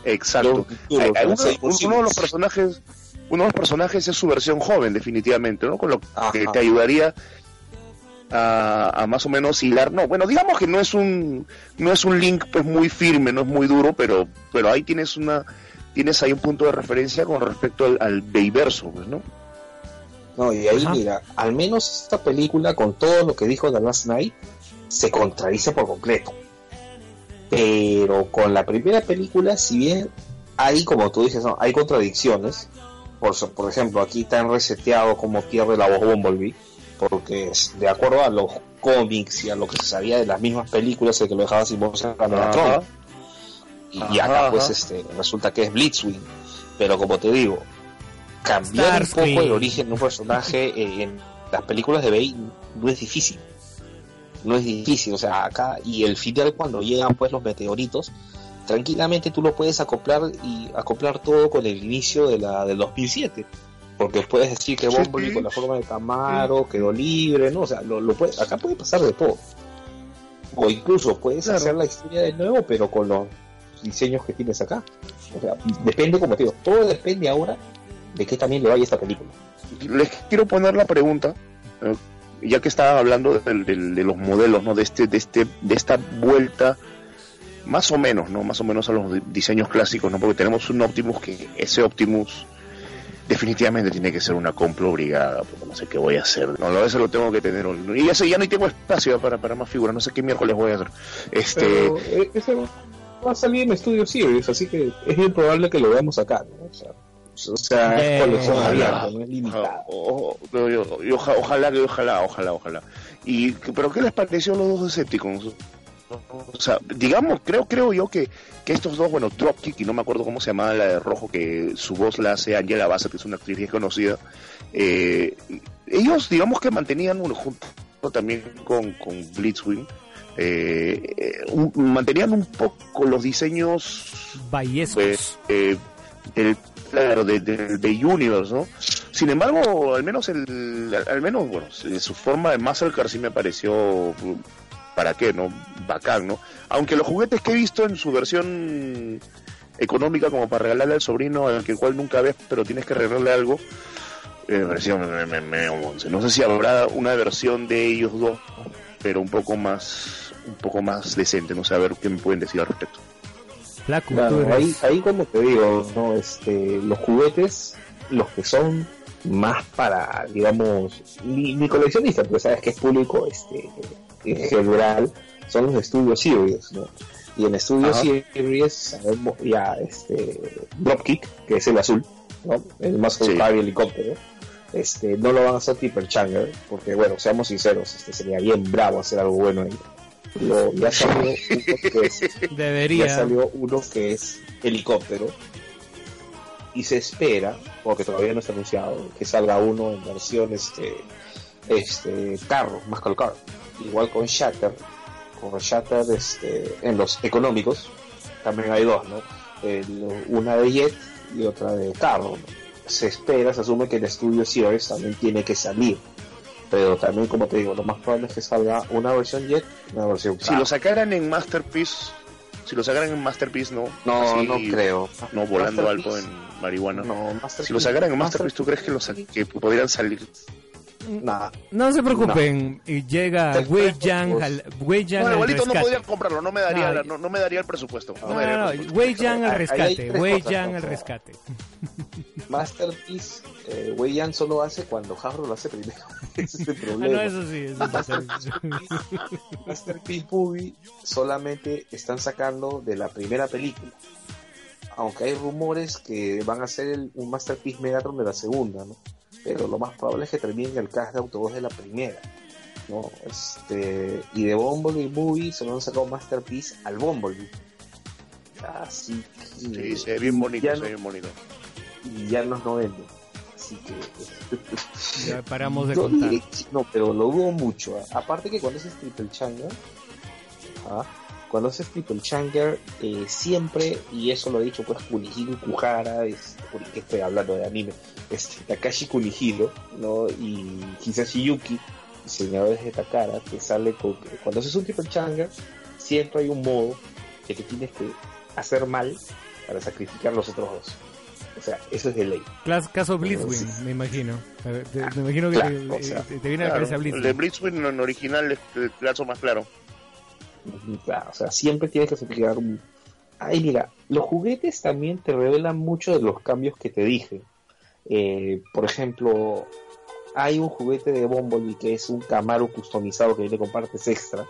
exacto. Uno, de los personajes uno de los personajes es su versión joven definitivamente no con lo que te ayudaría a, a más o menos hilar. No bueno digamos que no es un no es un link pues muy firme no es muy duro pero pero ahí tienes una tienes ahí un punto de referencia con respecto al, al Bayverso pues no No, y ahí Ajá. mira, al menos esta película con todo lo que dijo The Last Night se contradice por completo. Pero con la primera película, si bien hay, como tú dices, ¿no? hay contradicciones, por, por ejemplo, aquí tan reseteado como pierde la voz Bumblebee, porque es- de acuerdo a los cómics y a lo que se sabía de las mismas películas, el que lo dejaba sin voz era Megatron. Ajá. Y Ajá, acá pues este resulta que es Blitzwing. Pero como te digo, cambiar un poco el origen de un personaje eh, en las películas de Bane no es difícil. No es difícil, o sea, acá y el final cuando llegan pues los meteoritos, tranquilamente tú lo puedes acoplar y acoplar todo con el inicio de la del 2007. Porque puedes decir que sí. con la forma de Camaro quedó libre, ¿no? O sea, lo, lo puede, acá puede pasar de todo. O incluso puedes Claro. hacer la historia de nuevo, pero con los diseños que tienes acá. O sea, depende, como te digo, todo depende ahora de qué también le vaya esta película. les quiero poner la pregunta eh, ya que estaba hablando de, los modelos no de este de este de esta vuelta más o menos no más o menos a los di- diseños clásicos no porque tenemos un Optimus que ese Optimus definitivamente tiene que ser una compra obligada porque no sé qué voy a hacer no a veces lo tengo que tener y ya sé ya no tengo espacio para, para más figuras no sé qué miércoles voy a hacer este eh, ese va a salir en Studio Series, así que es bien probable que lo veamos acá. ¿no? O sea, Eh, es colección ojalá. abierta, no es limitada. Oja- ojalá que ojalá, ojalá, ojalá. Y pero qué les pareció los dos escépticos? O sea, digamos, creo creo yo que, que estos dos, bueno, Dropkick y no me acuerdo cómo se llamaba la de rojo que su voz la hace Angela Bassett, que es una actriz bien conocida. eh, ellos, digamos que mantenían un junto también con, con Blitzwing. eh, eh, un- mantenían un poco los diseños Vallescos. pues, eh, del, claro, de, de, de Universe, ¿no? Sin embargo, al menos el, al, menos, bueno, su forma de Mastercard sí me pareció, ¿para qué, no? Bacán, ¿no? Aunque los juguetes que he visto en su versión económica como para regalarle al sobrino, al que cual nunca ves, pero tienes que regalarle algo, eh, me. No sé si habrá una versión de ellos dos, pero un poco más, un poco más decente, no sé, a ver qué me pueden decir al respecto. Claro, eres- ahí, ahí como te digo, ¿no? este, los juguetes, los que son más para, digamos, mi, mi coleccionista, porque sabes que es público este, en general, son los de Studio Series, ¿no? Y en Studio Ajá. Series sabemos ya este Dropkick, que es el azul, ¿no? El más Sí. colocado helicóptero. Este, no lo van a hacer Tipper Changer, porque bueno, seamos sinceros, este sería bien bravo hacer algo bueno ahí. Pero ya salió uno que es ya Debería. salió uno que es helicóptero y se espera, porque todavía no está anunciado, que salga uno en versión este, este carro, más car. Igual con Shatter, con Shatter este, en los económicos, también hay dos, ¿no? El- una de Jet y otra de carro. ¿no? Se espera, se asume que el estudio Series también tiene que salir. Pero también, como te digo, lo más probable es que salga una versión Jet una versión Si lo sacaran en Masterpiece, si lo sacaran en Masterpiece, no. No, así, no creo. No volando algo en marihuana. No, Si lo sacaran en Masterpiece, ¿tú crees que, los, que podrían salir? Nada. No se preocupen, y llega Wei Yang pues. al Wei Yang No, al igualito no rescate. podría comprarlo, no me daría, No, la- no, no me daría el presupuesto. No, No, me daría no, el no, presupuesto. Wei Yang al rescate, Wei cosas, Yang ¿no? al rescate. Masterpiece, eh, Wei Yan solo hace cuando Hasbro lo hace primero. [LAUGHS] Ese es el Ah, problema. no, eso sí, eso. Masterpiece Movie solamente están sacando de la primera película. Aunque hay rumores que van a hacer el- un Masterpiece Megatron de la segunda, ¿no? Pero lo más probable es que terminen el cast de Autobot de la primera. ¿no? Este, y de Bumblebee Movie solo han sacado Masterpiece al Bumblebee. Así que. Sí, se ve bien bonito, ya se no- ve bien bonito. y ya nos no venden. Así que. Ya paramos de [LAUGHS] No, contar. y- no, pero lo dudo mucho. ¿ah? Aparte que cuando haces Triple Changer, ¿ah? Cuando haces Triple Changer, eh, siempre, y eso lo ha dicho pues Kunihiro Kuhara, es, que estoy hablando de anime, este, Takashi Kunihiro, ¿no? y Hisashi Yuki, diseñadores de Takara, que sale con que cuando haces un Triple Changer, siempre hay un modo que te tienes que hacer mal para sacrificar los otros dos. O sea, eso es de ley. Clas- Caso Blitzwing, Sí. me imagino. Te- te- me imagino que Claro, te, o sea, te- te viene a la cabeza el de Blitzwing. Blitzwing en original es el caso más claro. Claro, o sea, siempre tienes que sacrificar un... Ay, mira, los juguetes también te revelan mucho de los cambios que te dije. Eh, por ejemplo, hay un juguete de Bumblebee que es un Camaro customizado que viene con partes extra,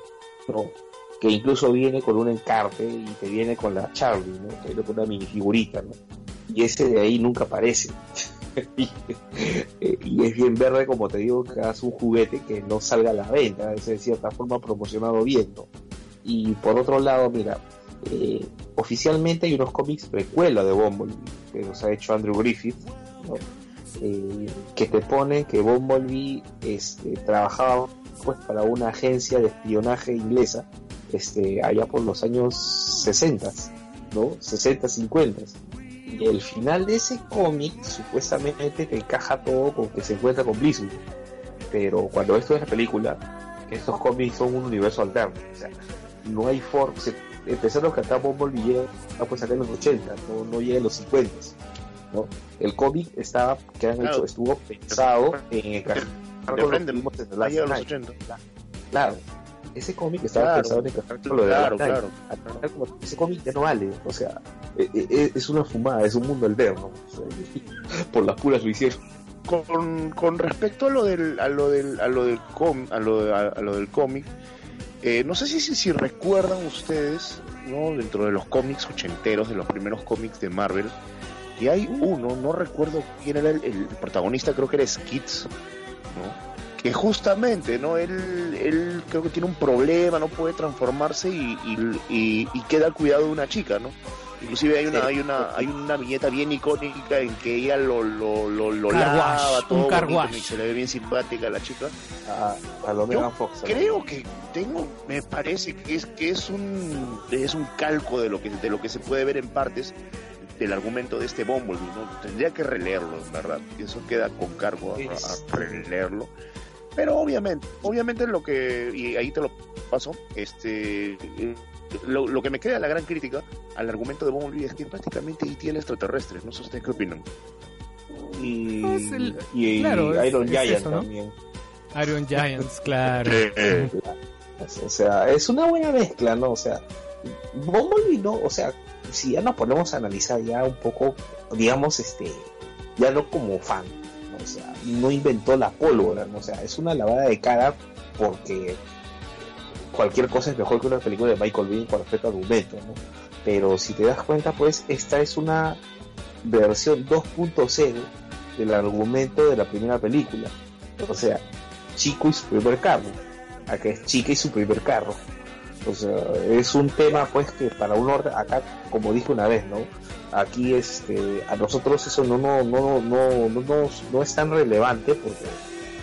¿no? que incluso viene con un encarte y te viene con la Charlie, ¿no? que viene con una minifigurita, ¿no? y ese de ahí nunca aparece. [LAUGHS] y, eh, y es bien verde, como te digo, que hagas un juguete que no salga a la venta, es de cierta forma promocionado bien, ¿no? Y por otro lado, mira, eh, oficialmente hay unos cómics precuela de Bumblebee, que los ha hecho Andrew Griffith, ¿no? Eh, que te pone que Bumblebee este, trabajaba pues para una agencia de espionaje inglesa este, allá por los años 60, ¿no? 60, 50. Y el final de ese cómic supuestamente te encaja todo con que se encuentra con Blizzard. Pero cuando ves toda la película, estos cómics son un universo alterno. No hay forma. Empezando que acá Bumblebee llega ah, pues acá en los 80, no, no llega en los 50. ¿no? El cómic estaba, que han Claro. hecho, estuvo pensado en encajar con a los Night. 80. Claro, ese cómic estaba Claro, pensado en encajar con lo de claro, claro. Ese cómic ya no vale, o sea, eh, eh, es una fumada, es un mundo alterno. [LAUGHS] Por las puras lo hicieron. con, con respecto a lo del a lo del a lo del com, a lo, a, a lo del cómic eh, no sé si, si si recuerdan ustedes no dentro de los cómics ochenteros de los primeros cómics de Marvel y hay uno no recuerdo quién era el, el protagonista creo que era Skids no que justamente no él él creo que tiene un problema no puede transformarse y, y, y- y queda al cuidado de una chica no Inclusive hay una, hay una, hay una viñeta bien icónica en que ella lo, lo, lo, lo Car lava wash, todo un car bonito y se le ve bien simpática a la chica. A, a lo Yo Megan Fox. ¿no? Creo que tengo, me parece que es que es un es un calco de lo que de lo que se puede ver en partes del argumento de este Bumblebee, ¿no? Tendría que releerlo, en verdad. Eso queda con cargo a, a releerlo. Pero obviamente, obviamente lo que, y ahí te lo paso, este, eh, lo, lo que me queda la gran crítica al argumento de Bumblebee es que prácticamente E.T. el extraterrestre, no sé ustedes qué opinan. Y, Es el- y, claro, es- Iron es Giant eso, ¿no? también. Iron [LAUGHS] Giants, claro. O sea, es una buena mezcla, ¿no? O sea, Bumblebee no, o sea, si ya nos ponemos a analizar ya un poco, digamos, este, ya no como fan, ¿no? o sea, no inventó la pólvora, ¿no? o sea, es una lavada de cara porque cualquier cosa es mejor que una película de Michael Bay con respecto al argumento, ¿no? Pero si te das cuenta, pues esta es una versión 2.0 del argumento de la primera película. O sea, chico y su primer carro. Acá es chica y su primer carro. O sea, es un tema pues que para un orden, acá como dije una vez, ¿no? Aquí este, a nosotros eso no, no, no, no, no, no, no es tan relevante porque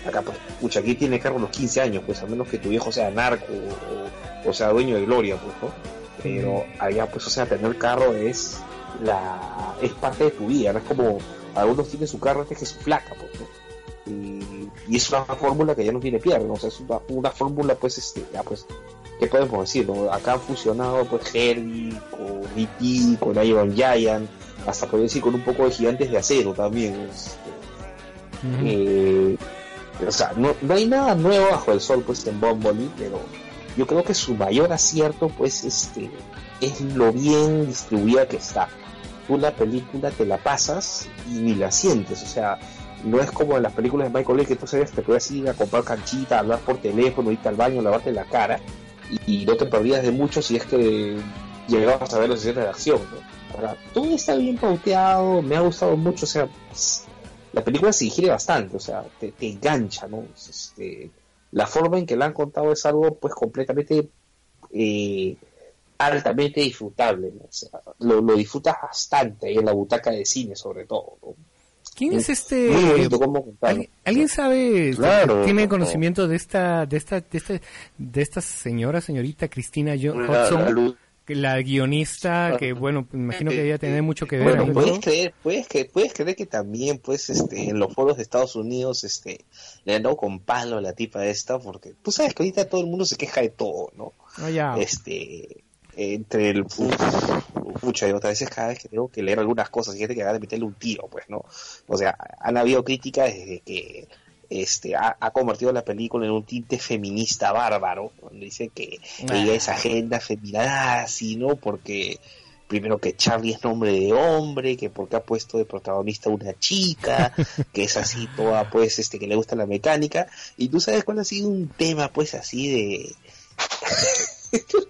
acá pues, pucha, aquí tiene carro los 15 años, pues a menos que tu viejo sea narco o, o sea dueño de gloria, pues, ¿no? Pero allá pues, o sea, tener carro es la, es parte de tu vida, no es como algunos tienen su carro antes que su flaca, pues, ¿no? y, y es una fórmula que ya no tiene pierde, ¿no? o sea, es una, una fórmula, pues, este, ya, pues, ¿qué podemos decir? no? Acá han fusionado, pues, Herbie con E.T., con Iron Giant, hasta podría decir con un poco de gigantes de acero también. este, eh, o sea, no, no hay nada nuevo bajo el sol pues en Bumblebee, pero yo creo que su mayor acierto pues este es lo bien distribuida que está. Tú la película te la pasas y ni la sientes, o sea, no es como en las películas de Michael Bay que tú sabes te puedes ir a comprar canchita, hablar por teléfono, irte al baño, lavarte la cara y, no te perdías de mucho si es que llegabas a ver las escenas de acción. Ahora, todo está bien pauteado, me ha gustado mucho, o sea, la película se digiere bastante, o sea, te, engancha, ¿no? Este, la forma en que la han contado es algo pues completamente eh, altamente disfrutable, ¿no? o sea, lo, lo, disfrutas bastante ahí en la butaca de cine sobre todo. ¿no? ¿Quién es este? ¿Alguien, sabe? ¿Tiene conocimiento de esta, de esta, de esta, de esta señora, señorita Cristina Hudson? La, guionista, que bueno, imagino que ella tiene mucho que ver. Bueno, puedes creer, puedes, que, puedes creer que también, pues, este, en los foros de Estados Unidos, este, le han dado con palo a la tipa esta, porque tú sabes que ahorita todo el mundo se queja de todo, ¿no? Ah, este, entre el muchas y otras veces cada vez que tengo que leer algunas cosas y gente que va a meterle un tiro pues no o sea han habido críticas desde que este ha, convertido la película en un tinte feminista bárbaro donde dice que ella es agenda feminada así no porque primero que Charlie es nombre de hombre, que porque ha puesto de protagonista una chica, que es así toda pues este que le gusta la mecánica, y tú sabes cuál ha sido un tema pues así de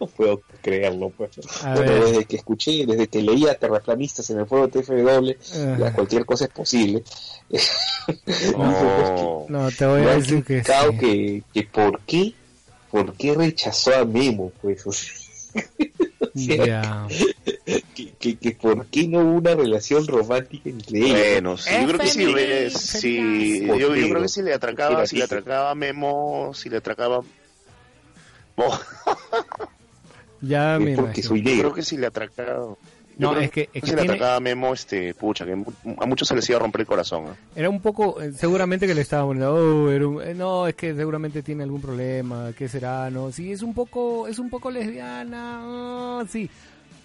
no puedo creerlo, pues. desde que escuché, desde que leía terraplanistas en el foro TFW, ya cualquier cosa es posible. [LAUGHS] no, te voy a decir que, que, que por qué, por qué rechazó a Memo, pues. [LAUGHS] que, que, por qué no hubo una relación romántica entre ellos. Bueno, sí, yo creo que sí, sí yo, yo, creo que si le atracaba, si le atracaba a Memo, si le atracaba [LAUGHS] ya me porque soy Yo creo que si le atracaba. No, es que, si le atracaba a Memo, este, pucha, que a muchos se les iba a romper el corazón. Era un poco, eh, seguramente que le estaba poniendo, oh, eh, no, es que seguramente tiene algún problema, ¿qué será? No, sí, es un poco, es un poco lesbiana, oh, sí,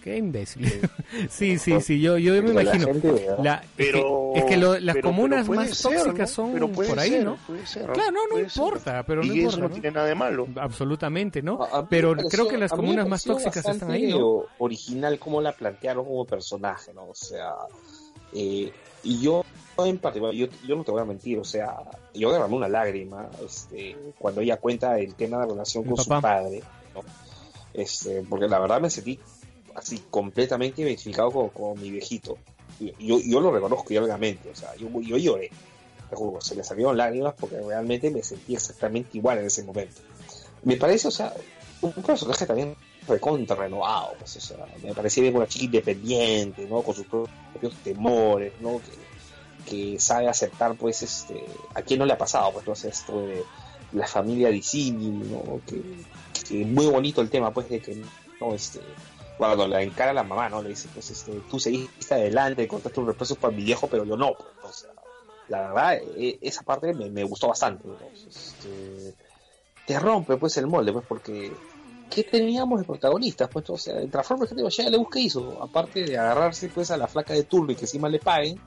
Qué imbécil. [LAUGHS] sí, sí, sí, yo, yo me imagino. La, pero, es que, las comunas más tóxicas son por ahí, ¿no? Claro, no, no importa, pero no y importa. Eso no, tiene nada de malo. Absolutamente, ¿no? pero creo que las comunas más tóxicas están ahí, ¿no? original como la plantearon como personaje, ¿no? O sea, eh, y yo en particular, yo, yo no te voy a mentir, o sea, yo derramé una lágrima este, cuando ella cuenta el tema de la relación con su padre, ¿no? Este, porque la verdad me sentí así completamente identificado con, mi viejito. Yo, yo lo reconozco obviamente, o sea, yo, yo lloré, se me salieron lágrimas porque realmente me sentí exactamente igual en ese momento. Me parece, o sea, un personaje también recontra renovado, pues, me parecía bien una chica independiente, ¿no? Con sus propios temores, ¿no? Que, sabe aceptar, pues, este, a quién no le ha pasado, pues, entonces, esto de la familia disímil, ¿no? Que, que, muy bonito el tema, pues, de que, ¿no? Este, cuando le encara a la mamá, ¿no? Le dice, pues, este, tú seguiste adelante, contaste un represo para mi viejo, pero yo no. Pues, o sea, la verdad, e, esa parte me, gustó bastante. Este, te rompe, pues, el molde, pues, porque ¿qué teníamos de protagonistas? Pues, o sea, en Transformers, ¿qué ya le busqué hizo? Aparte de agarrarse, pues, a la flaca de Turbo y que encima le paguen,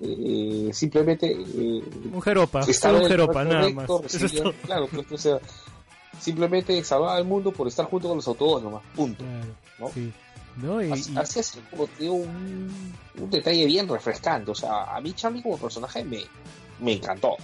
eh, simplemente... Eh, un jeropa, un jeropa, nada más. [LAUGHS] claro, pues, o sea, simplemente salvar al mundo por estar junto con los autores nomás, punto. ¿no? Sí. ¿No? Y, así, es como digo, un, un, detalle bien refrescante. O sea, a mí Charlie como personaje me, me encantó.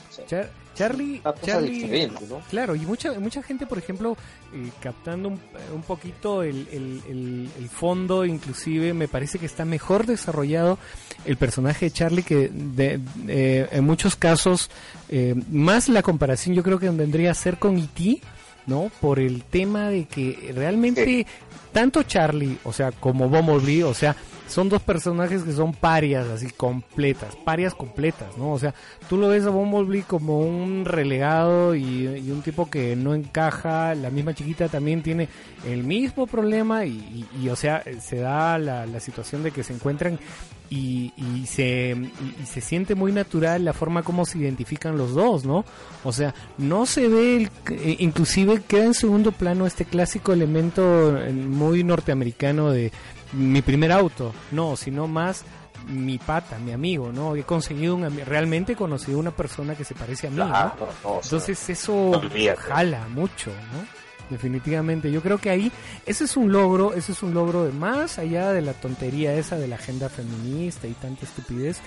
Charlie, Charlie ¿no? claro, y mucha mucha gente, por ejemplo, eh, captando un, un poquito el, el, el, fondo, inclusive me parece que está mejor desarrollado el personaje de Charlie que de, eh, en muchos casos, eh, más la comparación yo creo que vendría a ser con E.T., ¿no? Por el tema de que realmente tanto Charlie, o sea, como Bumblebee, o sea, son dos personajes que son parias, así completas, parias completas, ¿no? O sea, tú lo ves a Bumblebee como un relegado y, un tipo que no encaja, la misma chiquita también tiene el mismo problema y, o sea, se da la, situación de que se encuentran y, y, se, y, se siente muy natural la forma como se identifican los dos, ¿no? O sea, no se ve, el, eh, inclusive queda en segundo plano este clásico elemento eh, muy norteamericano de mi primer auto, no, sino más mi pata, mi amigo, ¿no? He conseguido un realmente he conocido una persona que se parece a mí, ¿no? Entonces eso jala mucho, ¿no? Definitivamente. Yo creo que ahí ese es un logro, ese es un logro de más allá de la tontería esa de la agenda feminista y tanta estupidez.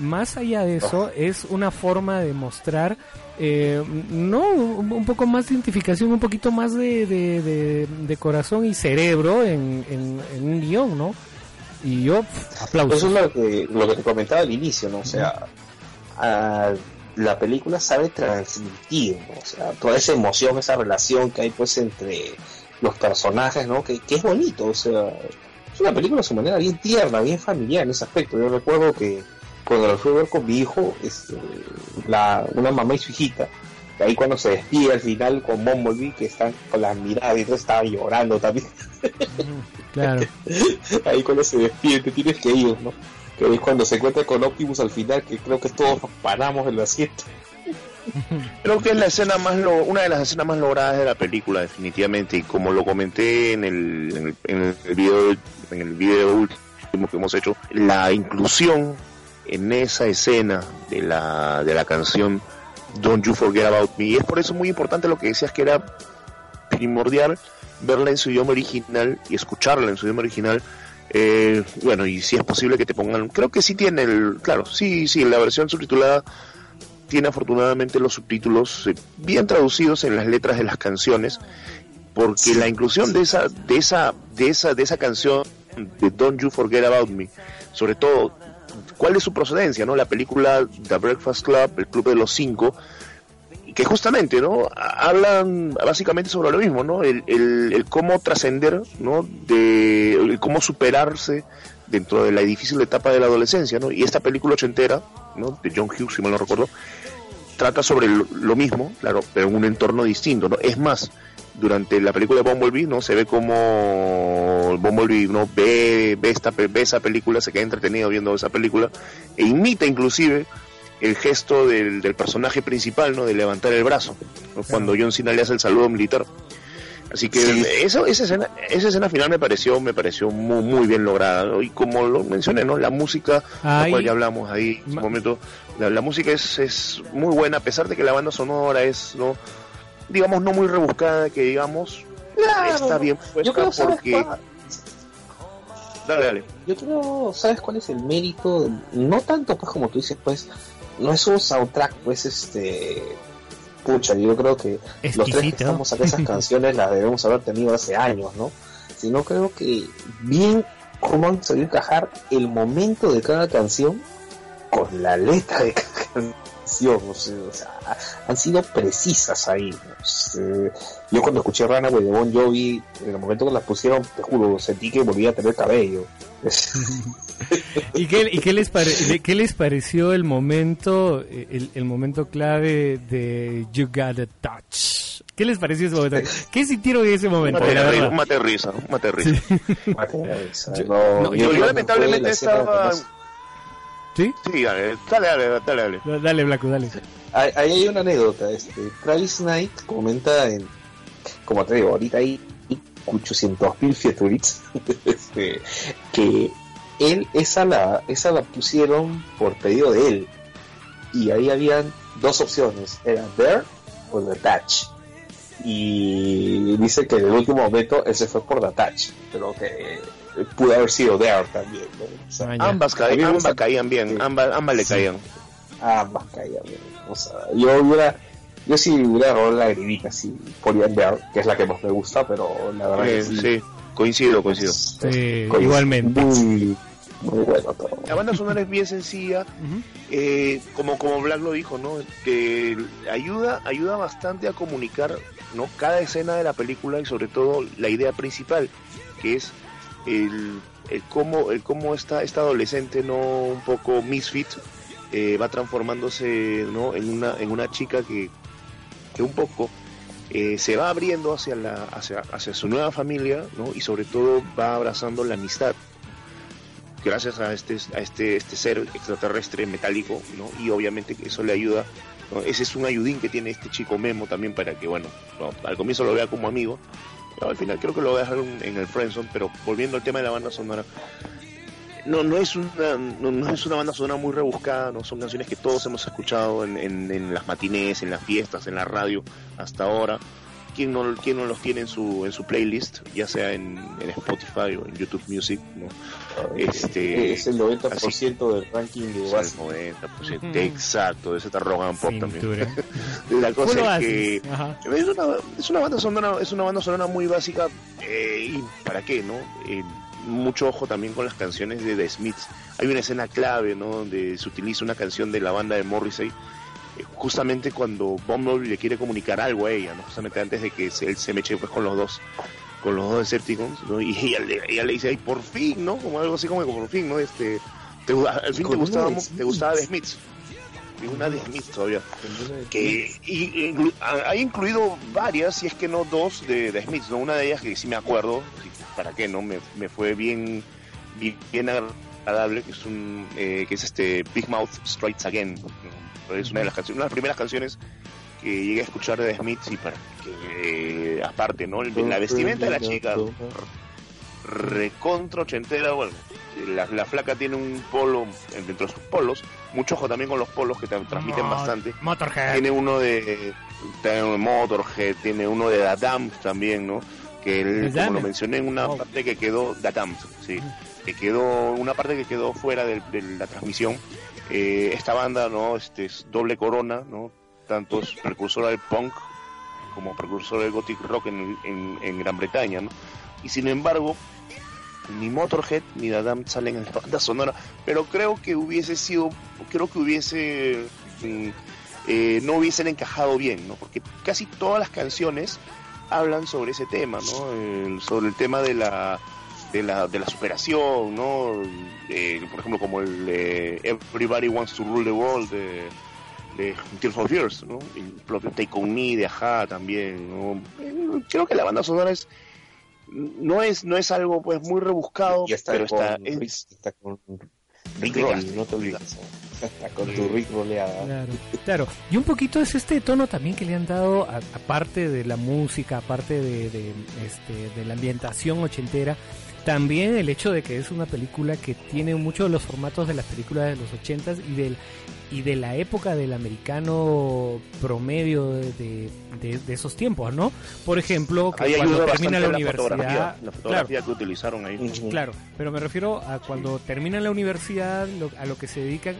Más allá de eso es una forma de mostrar, eh, no, un poco más de identificación, un poquito más de, de, de- de corazón y cerebro en, en, en un guion, ¿no? Y yo, pff, aplausos. Eso es lo que, lo que te comentaba al inicio, ¿no? O sea, la película sabe transmitir, ¿no? O sea, toda esa emoción, esa relación que hay pues entre los personajes, ¿no? Que, que es bonito, o sea, es una película a su manera bien tierna, bien familiar en ese aspecto. Yo recuerdo que cuando la fui a ver con mi hijo, este, la, una mamá y su hijita, ahí cuando se despide al final con Bumblebee, que están con las miradas y todo estaba llorando también. Claro. [LAUGHS] ahí cuando se despide te tienes que ir, ¿no? Que es cuando se encuentra con Optimus al final, que creo que todos nos paramos en asiento. [LAUGHS] Creo que es la escena más lo- una de las escenas más logradas de la película definitivamente y como lo comenté en el, en el, en el video en el video último que hemos hecho la inclusión en esa escena de la de la canción Don't You Forget About Me y es por eso muy importante lo que decías que era primordial verla en su idioma original y escucharla en su idioma original eh, bueno y si es posible que te pongan creo que sí tiene el claro sí sí la versión subtitulada tiene afortunadamente los subtítulos eh, bien traducidos en las letras de las canciones porque la inclusión de esa de esa de esa de esa canción de Don't You Forget About Me sobre todo cuál es su procedencia no la película The Breakfast Club el club de los cinco que justamente no Ha- hablan básicamente sobre lo mismo no el, el, el cómo trascender no de el cómo superarse dentro de la difícil etapa de la adolescencia no y esta película ochentera no de John Hughes si mal no recuerdo trata sobre lo, lo mismo, claro, pero en un entorno distinto, ¿no? Es más, durante la película de Bumblebee, ¿no? Se ve como Bumblebee, ¿no? Ve, ve, esta, ve esa película, se queda entretenido viendo esa película, e imita inclusive el gesto del, del personaje principal, ¿no? De levantar el brazo, ¿no? Cuando John Cena le hace el saludo militar. Así que Sí. eso, esa escena, esa escena final me pareció, me pareció muy, muy bien lograda, ¿no? Y como lo mencioné, ¿no? La música, la cual ya hablamos ahí en su momento, la, la música es, es muy buena, a pesar de que la banda sonora es, no, digamos, no muy rebuscada, que digamos, está bien puesta Yo creo, ¿sabes porque... cuál? Dale, dale. Yo creo, ¿sabes cuál es el mérito? No tanto, pues, como tú dices, pues, no es un soundtrack, pues, este. Pucha, yo creo que los tres que estamos acá, esas [LAUGHS] canciones las debemos haber tenido hace años, ¿no? Sino creo que bien cómo han sabido encajar el momento de cada canción con la letra de cada [LAUGHS] canción, o sea, han sido precisas ahí. yo cuando escuché Runaway de Bon Jovi, en el momento que las pusieron, te juro, sentí que volvía a tener cabello. [LAUGHS] ¿Y qué, y qué les pare- qué les pareció el momento, eh, el, el momento clave de You Got a Touch? ¿Qué les pareció ese momento? ¿Qué sintieron en ese momento? un mate risa, un [LAUGHS] mate risa. Yo- No, no, Yo, que lamentablemente estaba... ¿Sí? Sí, dale, dale, dale, dale, dale. No, Dale, Blanco, dale. Ahí ahí hay una anécdota. Este, Travis Knight comenta en, como te digo, ahorita hay 800 mil features, [LAUGHS] este, que él, esa la, esa la pusieron por pedido de él. Y ahí habían dos opciones, era There o The Touch. Y dice que en el último momento ese fue por The Touch, pero que pudo haber sido There también. ¿no? O sea, Ah. Ambas, ca- ambas caían bien, Sí. ambas, ambas le Sí. caían. ambas caían bien. O sea, yo hubiera, yo sí hubiera robado la lagrimita si podían ver, que es la que más me gusta, pero la verdad Eh, que sí. sí, coincido, coincido. Sí, Coincido. igualmente. Muy, muy bueno todo. La banda sonora es bien sencilla, eh, como como Black lo dijo, ¿no? Que ayuda ayuda bastante a comunicar, ¿no? Cada escena de la película y sobre todo la idea principal, que es el, el cómo el cómo esta esta adolescente no un poco misfit eh, va transformándose, ¿no? En una en una chica que que un poco eh, se va abriendo hacia la hacia hacia su nueva familia, ¿no? Y sobre todo va abrazando la amistad gracias a este, a este, este ser extraterrestre metálico, ¿no? Y obviamente eso le ayuda, ¿no? Ese es un ayudín que tiene este chico Memo también para que, bueno, no, al comienzo lo vea como amigo, al final creo que lo dejaron en el Friendzone, pero volviendo al tema de la banda sonora, no, no es una, no, es una banda sonora muy rebuscada, no son canciones que todos hemos escuchado en, en, en las matinés, en las fiestas, en la radio hasta ahora quién no, quién no los tiene en su, en su playlist, ya sea en, en Spotify o en YouTube Music, ¿no? Este, es el 90% del ranking de base. El 90%, exacto, de ese Rogan Pop también. [LAUGHS] La cosa es que es una, es una banda sonora, es una banda sonora muy básica, eh, y para qué, ¿no? Eh, mucho ojo también con las canciones de The Smiths. Hay una escena clave, ¿no? Donde se utiliza una canción de la banda de Morrissey justamente cuando Bumblebee le quiere comunicar algo a ella, ¿no? justamente antes de que él se meche pues, con los dos con los dos Decepticons, ¿no? y ella le, le dice, ay, por fin, ¿no? Como algo así como por fin, ¿no? Este, te, al fin te gustaba, te gustaba The Smiths. Una de Smiths todavía. Que y, ha incluido varias, si es que no dos, de, de Smiths, ¿no? Una de ellas que sí me acuerdo, para qué, ¿no? Me, me fue bien, bien, bien agradable, que es un, eh, que es este Big Mouth Strikes Again, es una de las canciones, una de las primeras canciones que llegué a escuchar de Smith y para que eh, aparte, ¿no? La vestimenta de la chica recontra ochentera, bueno, la, la, flaca tiene un polo dentro de sus polos, mucho ojo también con los polos que te transmiten bastante. Motorhead. Tiene uno de, tiene Motorhead, tiene uno de Dadam también, ¿no? Que él, como lo mencioné en una parte que quedó, Dadam, sí, que quedó, una parte que quedó fuera de la transmisión eh, esta banda, ¿no? Este es doble corona, ¿no? Tanto es precursora del punk como precursora del gothic rock en, en, Gran Bretaña, ¿no? Y sin embargo, ni Motorhead ni Dadam salen en la banda sonora, pero creo que hubiese sido, creo que hubiese, mm, eh, no hubiesen encajado bien, ¿no? Porque casi todas las canciones hablan sobre ese tema, ¿no? sobre el tema de la de la, de la superación, ¿no? por ejemplo, como el de Everybody Wants to Rule the World de, de Tears for Fears, ¿no? El propio Take On Me de Aja también, ¿no? Creo que la banda sonora es no es no es algo pues muy rebuscado, pero está, está con Rick Roll, no te olvides. Está [LAUGHS] con tu Rick roleada. Claro, claro. Y un poquito es este tono también que le han dado, aparte de la música, aparte de, de, este, de la ambientación ochentera, también el hecho de que es una película que tiene muchos de los formatos de las películas de los ochentas y del y de la época del americano promedio de, de, esos tiempos, ¿no? Por ejemplo, que cuando termina la universidad, la fotografía, que utilizaron ahí. Claro, pero me refiero a cuando termina la universidad, a lo que se dedican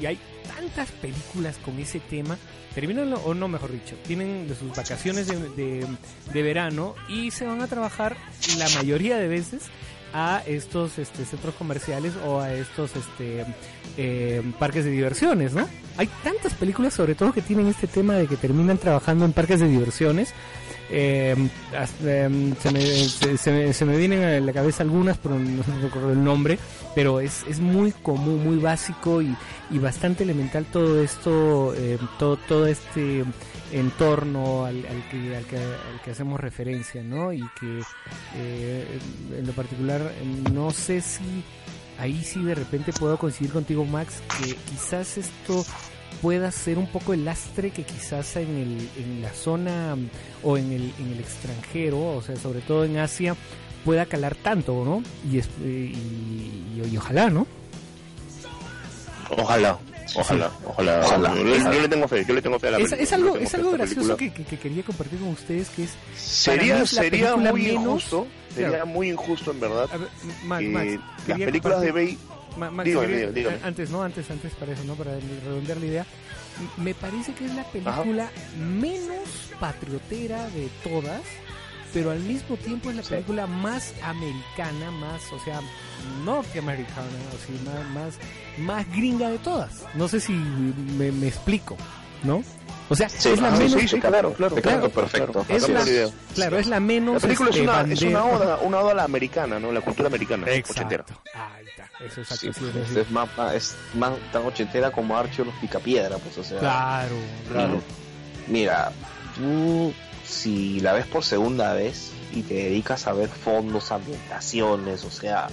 y, hay tantas películas con ese tema terminan o no mejor dicho tienen de sus vacaciones de, de, verano y se van a trabajar la mayoría de veces a estos este, centros comerciales o a estos este, eh, parques de diversiones, ¿no? Hay tantas películas, sobre todo, que tienen este tema de que terminan trabajando en parques de diversiones. Eh, em, se, me, se, me, vienen a la cabeza algunas, pero no recuerdo el nombre, pero es, es muy común, muy básico y, y bastante elemental todo esto, eh, todo, todo este entorno al, que, al, que, al, que, hacemos referencia, ¿no? Y que eh, en lo particular no sé si ahí sí de repente puedo coincidir contigo Max que quizás esto pueda ser un poco el lastre que quizás en, el, en la zona o en el, en el extranjero, o sea, sobre todo en Asia, pueda calar tanto, ¿no? Y, y, y ojalá, ¿no? Ojalá, Ojalá, ojalá. ojalá. Yo, le tengo fe, yo le tengo fe a la es, es algo, es algo gracioso que, que, quería compartir con ustedes, que es... Sería, sería muy injusto, sería muy injusto en verdad, que las películas de Bay... Antes, no, antes, antes para eso, ¿no? Para redondear la idea. Me parece que es la película menos patriotera de todas, pero al mismo tiempo es la película más americana, más, o sea, norteamericana, o más, más, más gringa de todas. No sé si me, me explico, ¿no? O sea, es la menos. Sí, claro, claro, claro, perfecto. Es la, claro, es la menos. La película es, este, una, es una, oda, una oda a la americana, ¿no? La cultura americana. Exacto. Ahí está. Eso es, sí, pues, es, más, es más tan ochentera como Archie los Picapiedra, pues, o sea. Claro, claro. Mira, tú si la ves por segunda vez y te dedicas a ver fondos, ambientaciones, o sea,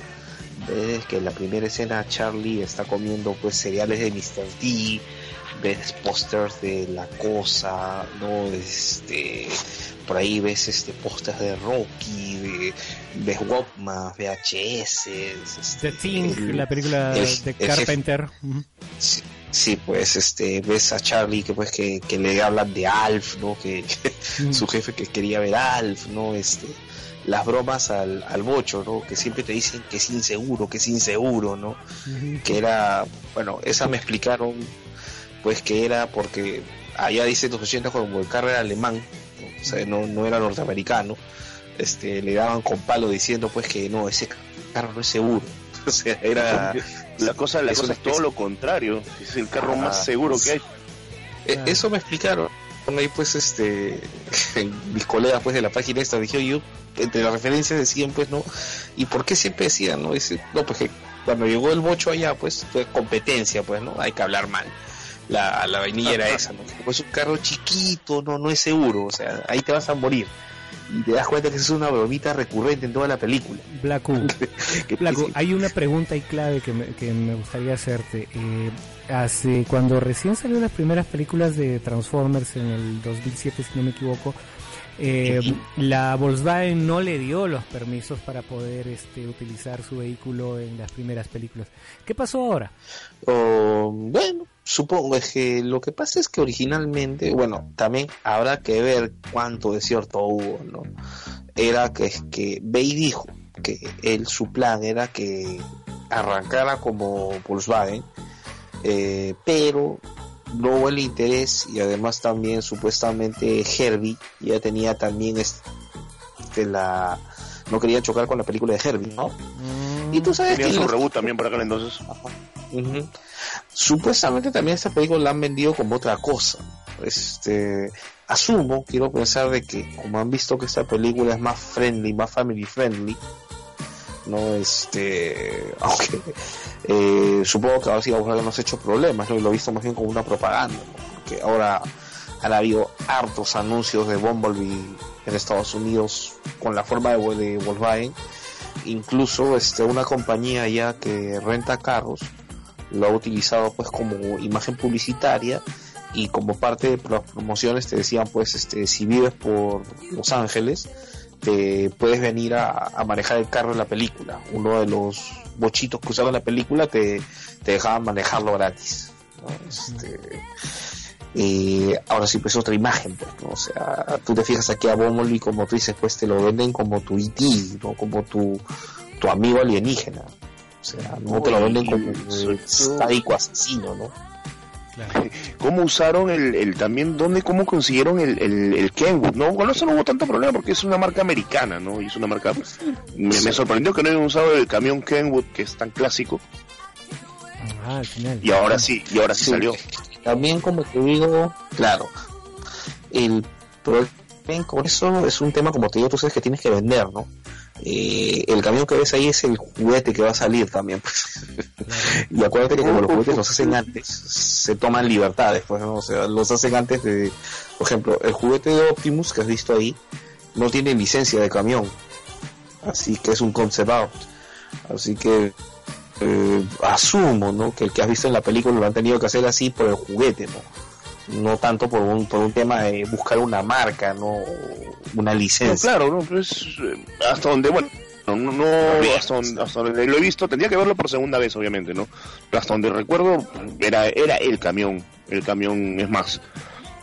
ves que en la primera escena Charlie está comiendo pues cereales de Mr. D, ves pósters de la cosa, no este por ahí ves este postes de Rocky, de, ves Walkman, VHS. Este, The Thing, la película de Carpenter. sí, sí, pues este ves a Charlie que pues que, que le hablan de Alf, ¿no? Que, su jefe que quería ver a Alf, ¿no? Este las bromas al, al bocho, ¿no? Que siempre te dicen que es inseguro, que es inseguro, ¿no? Que era, bueno, esa me explicaron, pues que era porque allá dice los 80 como el carro era alemán, ¿no? o sea, no, no era norteamericano, este, le daban con palo diciendo pues que no, ese carro no es seguro. [LAUGHS] O sea, era... La cosa, la cosa es todo lo contrario, es el carro más seguro que hay. E, eso me explicaron ahí pues este [LAUGHS] mis colegas pues de la página esta dije yo entre las referencias decían pues no y por qué siempre decían no dice no pues que cuando llegó el bocho allá pues fue competencia pues no hay que hablar mal la, la vainilla era esa no pues un carro chiquito no no es seguro o sea ahí te vas a morir y te das cuenta que es una bromita recurrente en toda la película. Black [LAUGHS] hay una pregunta y clave que me, que me gustaría hacerte. Eh, hace cuando recién salieron las primeras películas de Transformers en el 2007, si no me equivoco, eh, la Volkswagen no le dio los permisos para poder este, utilizar su vehículo en las primeras películas. ¿Qué pasó ahora? Oh, bueno, supongo es que lo que pasa es que originalmente, bueno, también habrá que ver cuánto de cierto hubo, ¿no? Era que, que Bay dijo que él, su plan era que arrancara como Volkswagen, eh, pero no hubo el interés y además también supuestamente Herbie ya tenía también este, la no quería chocar con la película de Herbie, ¿no? Mm. y tú sabes que su reboot también por acá entonces. Supuestamente también esta película la han vendido como otra cosa. Este, asumo, quiero pensar de que como han visto que esta película es más friendly, más family friendly, no este [LAUGHS] aunque eh, supongo que ahora sí a habernos hecho problemas ¿no? y lo he visto más bien como una propaganda porque ahora han habido hartos anuncios de Bumblebee en Estados Unidos con la forma de, de Volkswagen incluso este una compañía ya que renta carros lo ha utilizado pues como imagen publicitaria y como parte de las promociones te decían pues este si vives por Los Ángeles te puedes venir a, manejar el carro en la película. Uno de los bochitos que usaban en la película te, te dejaban manejarlo gratis. Este, y ahora sí, pues otra imagen, pues, O sea, tú te fijas aquí a Bumblebee, como tú dices, pues te lo venden como tu IT, e ¿no? Como tu, tu amigo alienígena. O sea, no te lo venden como un sádico asesino, ¿no? [LAUGHS] ¿Cómo usaron el, también, dónde, cómo consiguieron el, el, Kenwood? No, bueno, eso no hubo tanto problema porque es una marca americana, ¿no? Y es una marca. Me, sorprendió que no hayan usado el camión Kenwood, que es tan clásico. Ah, y ahora sí, y ahora sí, salió. También, como te digo, claro, el problema con eso es un tema, como te digo, tú sabes que tienes que vender, ¿no? Eh, el camión que ves ahí es el juguete que va a salir también. Pues. [LAUGHS] y acuérdate que como los juguetes los hacen [LAUGHS] antes, se toman libertades, pues, o sea, los hacen antes de, por ejemplo, el juguete de Optimus que has visto ahí no tiene licencia de camión, así que es un conservado. Así que eh, asumo, ¿no? Que el que has visto en la película lo han tenido que hacer así por el juguete, ¿no? No tanto por un, por un tema de buscar una marca, no una licencia. claro, no, pues eh, hasta donde, bueno, no, no hasta, donde, lo he visto, tendría que verlo por segunda vez, obviamente, ¿no? Pero hasta donde recuerdo, era, era el camión, el camión, es más,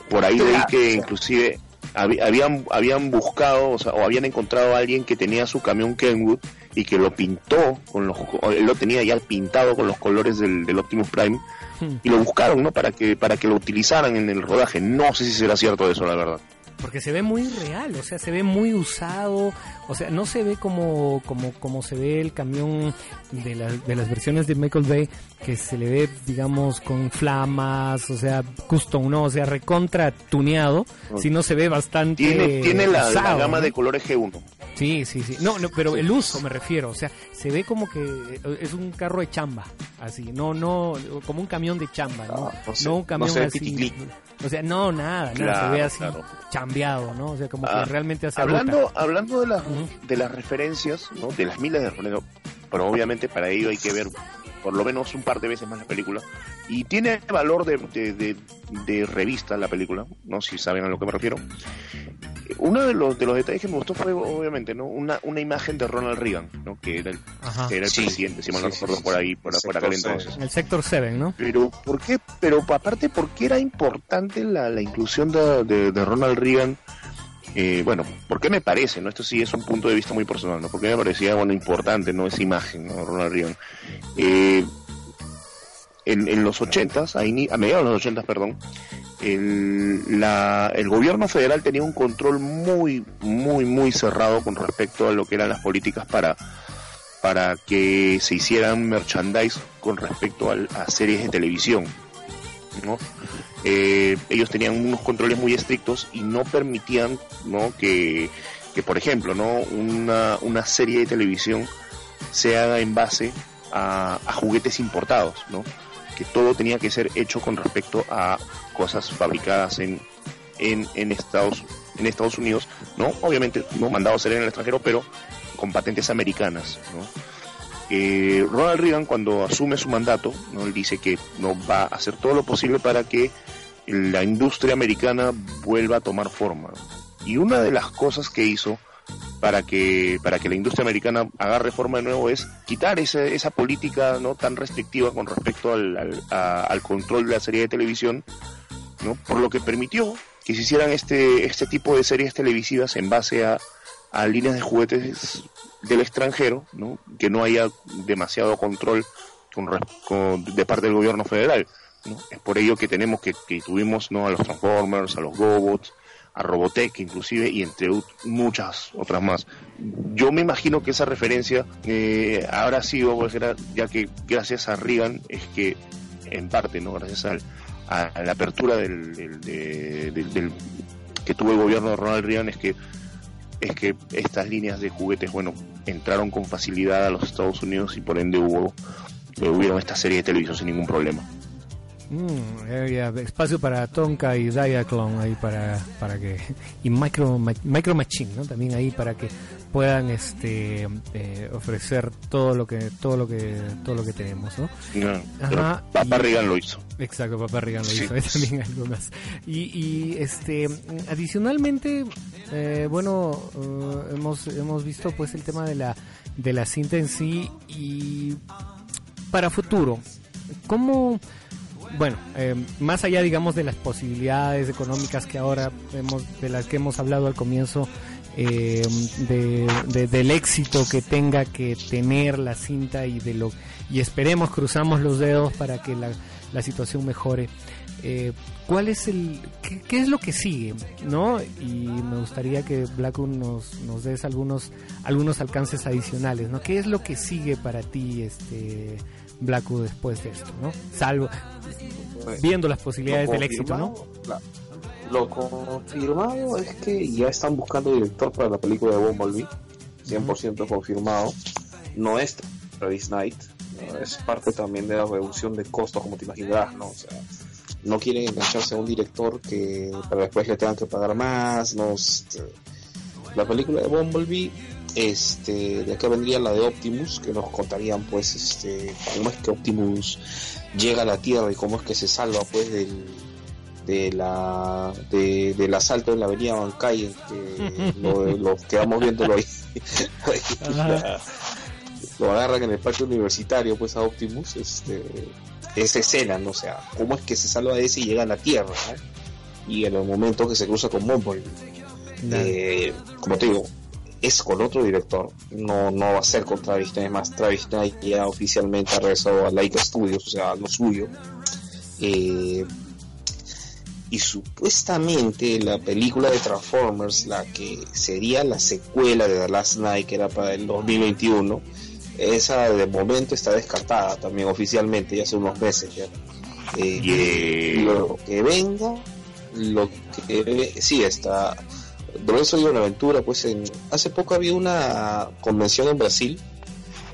por ahí leí que inclusive habían, habían buscado, o, sea, o habían encontrado a alguien que tenía su camión Kenwood y que lo pintó con los, él lo tenía ya pintado con los colores del, del Optimus Prime. Y lo buscaron, ¿no? Para que, para que lo utilizaran en el rodaje. No sé si será cierto eso, la verdad. Porque se ve muy real, o sea, se ve muy usado, o sea, no se ve como, como, como se ve el camión de, de las versiones de Michael Bay, que se le ve, digamos, con flamas, o sea, custom, ¿no? O sea, recontra tuneado, sino se ve bastante. Tiene, tiene la, gama de colores G1. Sí, sí, sí. No, no, pero el uso me refiero, o sea, se ve como que es un carro de chamba, así, no, no, como un camión de chamba, ¿no? Ah, no, un camión así. O sea, no, nada, nada, se ve así chambeado, ¿no? O sea, como que ah, realmente hace Hablando, hablando de, las de las referencias, ¿no? De las miles de referencias, pero obviamente para ello hay que ver por lo menos un par de veces más la película. Y tiene valor de, de, de, revista la película, ¿no? Si saben a lo que me refiero. uno de los, de los detalles que me gustó fue, obviamente, ¿no? Una, una imagen de Ronald Reagan, ¿no? Que era el, que era el presidente, si mal no recuerdo, por ahí, por, por aquel entonces. El sector 7, ¿no? Pero, ¿por qué? Pero aparte, ¿por qué era importante la, la inclusión de, de, Ronald Reagan? Eh, bueno, ¿por qué me parece? no Esto sí es un punto de vista muy personal, ¿no? Porque me parecía, bueno, importante, ¿no? Esa imagen. Ronald Reagan. Eh, en, los ochentas, a, a mediados de los ochentas, perdón, el, la, el gobierno federal tenía un control muy, muy, muy cerrado con respecto a lo que eran las políticas para, para que se hicieran merchandise con respecto a, series de televisión. ¿no? Eh, ellos tenían unos controles muy estrictos y no permitían ¿no? Que, que, por ejemplo, ¿no? una, una serie de televisión se haga en base a, juguetes importados, ¿no? que todo tenía que ser hecho con respecto a cosas fabricadas en, en, en Estados en Estados Unidos, ¿no? Obviamente, no mandado a ser en el extranjero, pero con patentes americanas, ¿no? Eh, Ronald Reagan cuando asume su mandato, ¿no? él dice que no va a hacer todo lo posible para que la industria americana vuelva a tomar forma. Y una de las cosas que hizo para que, para que la industria americana agarre forma de nuevo es quitar esa, esa política no tan restrictiva con respecto al, al, control de la serie de televisión, ¿no? por lo que permitió que se hicieran este, este tipo de series televisivas en base a, a líneas de juguetes del extranjero, ¿no? que no haya demasiado control con, de parte del gobierno federal. Es por ello que tenemos que, que tuvimos ¿no? a los Transformers, a los Gobots, a Robotech inclusive y entre muchas otras más. Yo me imagino que esa referencia eh, habrá sido, pues, ya que gracias a Reagan es que, en parte, no gracias a la apertura del, que tuvo el gobierno de Ronald Reagan es que es que estas líneas de juguetes, bueno, entraron con facilidad a los Estados Unidos y por ende hubo, hubieron esta serie de televisión sin ningún problema. Mm, espacio para Tonka y Diaclone ahí para, para que y Micro Micro Machine, ¿no? También ahí para que puedan este eh, ofrecer todo lo que todo lo que todo lo que tenemos, ¿no? Papá Reagan lo hizo. Exacto, Papá Reagan lo hizo. [LAUGHS] También algo más. Y, y este adicionalmente eh, bueno eh, hemos hemos visto pues el tema de la de la cinta en sí y para futuro cómo bueno, eh, más allá, digamos, de las posibilidades económicas que ahora hemos, de las que hemos hablado al comienzo, eh, de, del éxito que tenga que tener la cinta y de lo y esperemos, cruzamos los dedos para que la, la situación mejore. Eh, ¿Cuál es el, qué, es lo que sigue, no? Y me gustaría que Blackwood nos, nos des algunos, algunos alcances adicionales, ¿no? ¿Qué es lo que sigue para ti, este? Blackwood después de esto, ¿no? Salvo viendo las posibilidades del éxito, ¿no? lo confirmado es que ya están buscando director para la película de Bumblebee, 100% confirmado. No es Travis Knight, es parte también de la reducción de costos, como te imaginarás, ¿no? O sea, no quieren engancharse a un director que para después le tengan que pagar más, no. Este, la película de Bumblebee este de acá vendría la de Optimus que nos contarían pues este cómo es que Optimus llega a la Tierra y cómo es que se salva pues del de la del asalto en la avenida Bancay que [LAUGHS] lo, quedamos viéndolo ahí, [LAUGHS] lo agarran en el parque universitario pues a Optimus este esa escena no o sea cómo es que se salva de ese y llega a la Tierra y en el momento que se cruza con Bumblebee. Eh, como te digo es con otro director, no, no va a ser con Travis Knight, más Travis Knight ya oficialmente ha regresado a Laika Studios, o sea, lo suyo. Eh, y supuestamente la película de Transformers, la que sería la secuela de The Last Night, que era para el 2021, esa de momento está descartada también oficialmente, ya hace unos meses ya. Eh, lo que venga, lo que sí está de eso una pues hace poco había una convención en Brasil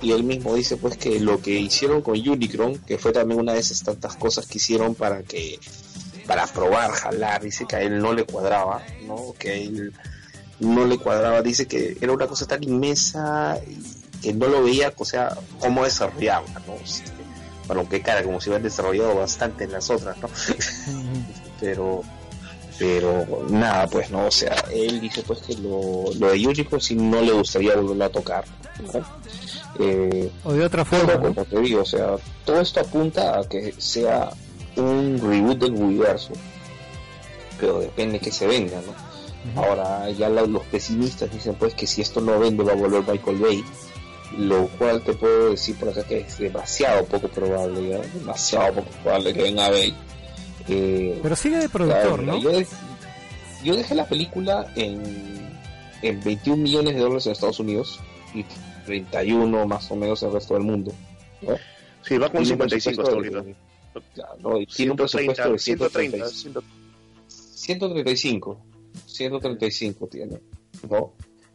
y él mismo dice pues que lo que hicieron con Unicron, que fue también una de esas tantas cosas que hicieron para que para probar, jalar, dice que a él no le cuadraba, ¿no? Que a él no le cuadraba, dice que era una cosa tan inmensa que no lo veía, o sea, cómo desarrollaba, ¿no? bueno, qué cara, como si hubieran desarrollado bastante en las otras, ¿no? [LAUGHS] Pero Pero nada, pues no, o sea, él dice pues que lo, lo de Yuji pues si no le gustaría volverlo a tocar. Eh, o de otra forma. como te digo, o sea, todo esto apunta a que sea un reboot del universo. Pero depende que se venda, ¿no? Ahora ya los pesimistas dicen pues que si esto no vende va a volver Michael Bay lo cual te puedo decir por acá que es demasiado poco probable, ¿ya? demasiado poco probable que venga ver. Eh, Pero sigue de productor, ¿no? Yo, dejé la película en, en 21 millones de dólares en Estados Unidos y 31 más o menos en el resto del mundo. ¿no? Sí, va con 55 hasta ahorita. tiene un presupuesto de 130, 135. 135 tiene, ¿no?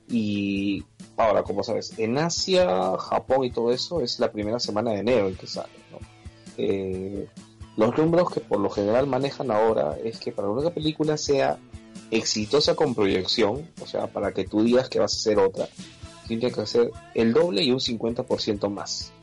Y Ahora, como sabes, en Asia, Japón y todo eso es la primera semana de enero en que sale. Eh, los números que por lo general manejan ahora es que para una película sea exitosa con proyección, o sea, para que tú digas que vas a hacer otra, tiene que hacer el doble y un 50% más.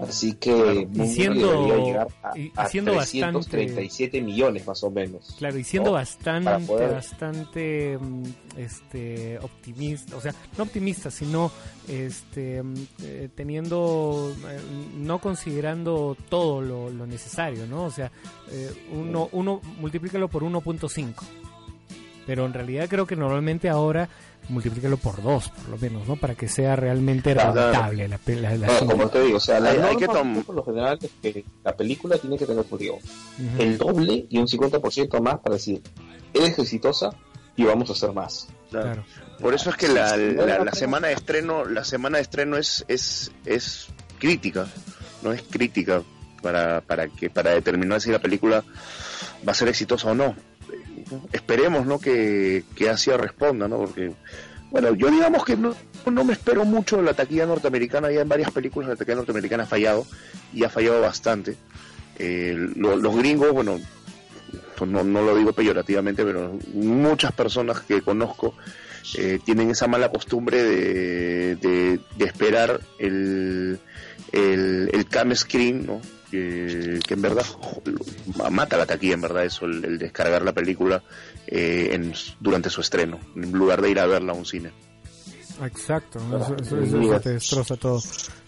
Así que y siendo, llegar a, y, siendo 337 millones más o menos. Claro, y siendo bastante, bastante mm, este, optimista, o sea, no optimista, sino este, mm, eh, teniendo, eh, no considerando todo lo, necesario, ¿no? O sea, eh, uno, uno multiplícalo por 1.5 pero en realidad creo que normalmente ahora multiplícalo por dos, por lo menos, ¿no? Para que sea realmente rentable la, la, Como te digo, o sea, la hay, que por lo general es que la película tiene que tener, por el doble y un 50% más para decir, eres exitosa y vamos a hacer más. Claro. Por eso es que la, la, semana de estreno, la semana de estreno es, es, es crítica, no es crítica para, para que para determinar si la película va a ser exitosa o no esperemos ¿no? que, que Asia responda, ¿no? Porque, bueno, yo digamos que no, no me espero mucho la taquilla norteamericana, ya en varias películas la taquilla norteamericana ha fallado, y ha fallado bastante. Eh, los gringos, bueno, pues no, no lo digo peyorativamente, pero muchas personas que conozco eh, tienen esa mala costumbre de, de, esperar el, el, el cam screen, ¿no? Que, en verdad mata la taquilla, en verdad, eso, el, descargar la película eh, en, durante su estreno, en lugar de ir a verla a un cine. Exacto, eso, te destroza todo.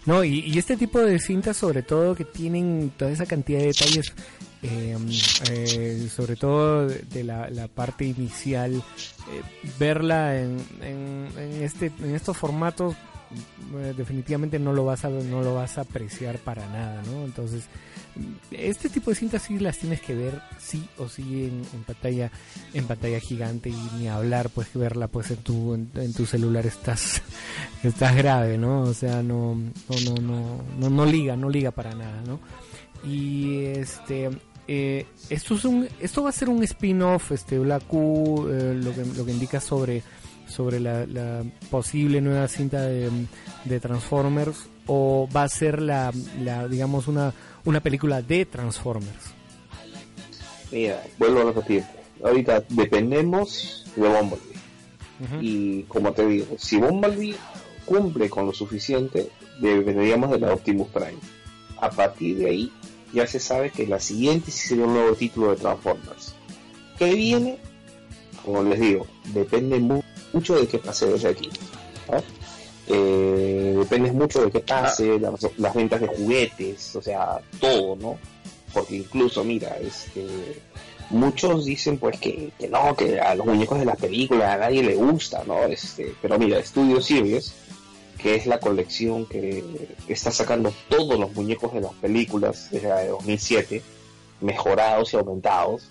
No, y, este tipo de cintas, sobre todo, que tienen toda esa cantidad de detalles, em, eh, sobre todo de la, parte inicial, eh, verla en, en, este, en estos formatos eh, definitivamente no lo vas a no lo vas a apreciar para nada, ¿no? Entonces, este tipo de cintas sí las tienes que ver sí o sí en, pantalla en pantalla gigante y ni hablar pues verla pues en tu en, tu celular estás [LAUGHS] estás grave, ¿no? O sea, no no no no no, liga, no liga para nada, ¿no? Y este eh, esto es un esto va a ser un spin-off este Black Q, eh, lo que lo que indica sobre sobre la, posible nueva cinta de, Transformers o va a ser la, digamos una, una película de Transformers? Mira, vuelvo a repetir, ahorita dependemos de Bumblebee. Y como te digo, si Bumblebee cumple con lo suficiente, dependeríamos de la Optimus Prime. A partir de ahí ya se sabe que la siguiente sí sería un nuevo título de Transformers. ¿Qué viene? Como les digo, depende mucho mucho de qué pase desde aquí. Eh, depende mucho de qué pase, ah. las, ventas de juguetes, o sea, todo, ¿no? Porque incluso, mira, este, muchos dicen pues que, no, que a los muñecos de las películas a nadie le gusta, ¿no? Este, pero mira, Studio Series, que es la colección que, está sacando todos los muñecos de las películas desde 2007, mejorados y aumentados,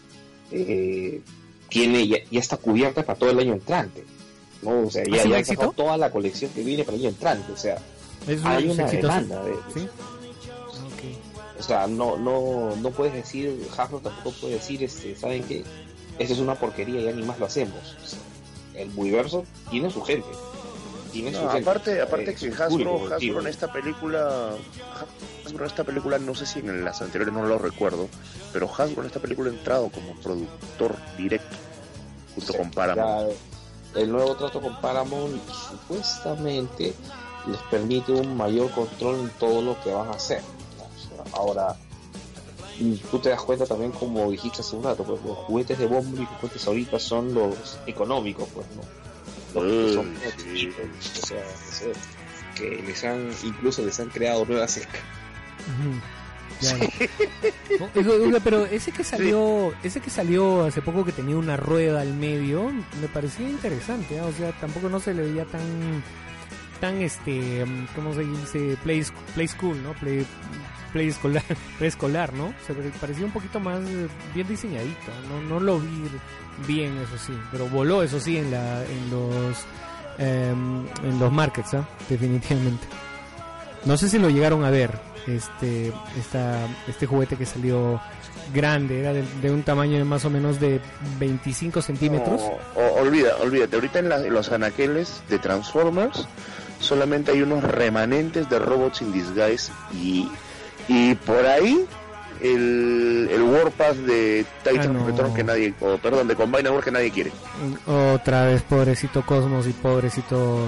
eh, tiene ya, ya, está cubierta para todo el año entrante. ¿No? O sea, ya, ya sacado toda la colección que viene para el año entrante, o sea, hay una demanda de ¿Sí? O sea, no, no, no puedes decir, Hasbro tampoco puede decir, este, ¿saben qué? Esa es una porquería, ya ni más lo hacemos. el universo tiene su gente. Tiene su aparte, aparte que Hasbro, Hasbro en esta película, Hasbro en esta película, no sé si en las anteriores no lo recuerdo, pero Hasbro en esta película ha entrado como productor directo junto con Paramount el nuevo trato con Paramount supuestamente les permite un mayor control en todo lo que van a hacer. ahora, tú te das cuenta también, como dijiste hace un rato, pues los juguetes de Bumblebee que cuentes ahorita son los económicos, pues, ¿no? Los que son sí. o sea, que les han, incluso les han creado nuevas escalas. Claro. Pero ese que salió, ese que salió hace poco que tenía una rueda al medio, me parecía interesante, ¿ah? o sea, tampoco no se le veía tan tan este, ¿cómo se dice? Play, play school, ¿no? Play play escolar, [LAUGHS] preescolar, ¿no? Se pare- parecía un poquito más eh, bien diseñadito, no no lo vi bien eso sí, pero voló eso sí en la en los em, en los markets, ¿ah? definitivamente. No sé si lo llegaron a ver, este, esta, este juguete que salió grande, era de, un tamaño de más o menos de 25 centímetros. O- olvida, olvídate, ahorita en, la- los anaqueles de Transformers solamente hay unos remanentes de robots in disguise y, y por ahí el, el Warpath de Titan Ah, no. Return que nadie, o perdón, de Combine War que nadie quiere. Otra vez, pobrecito Cosmos y pobrecito.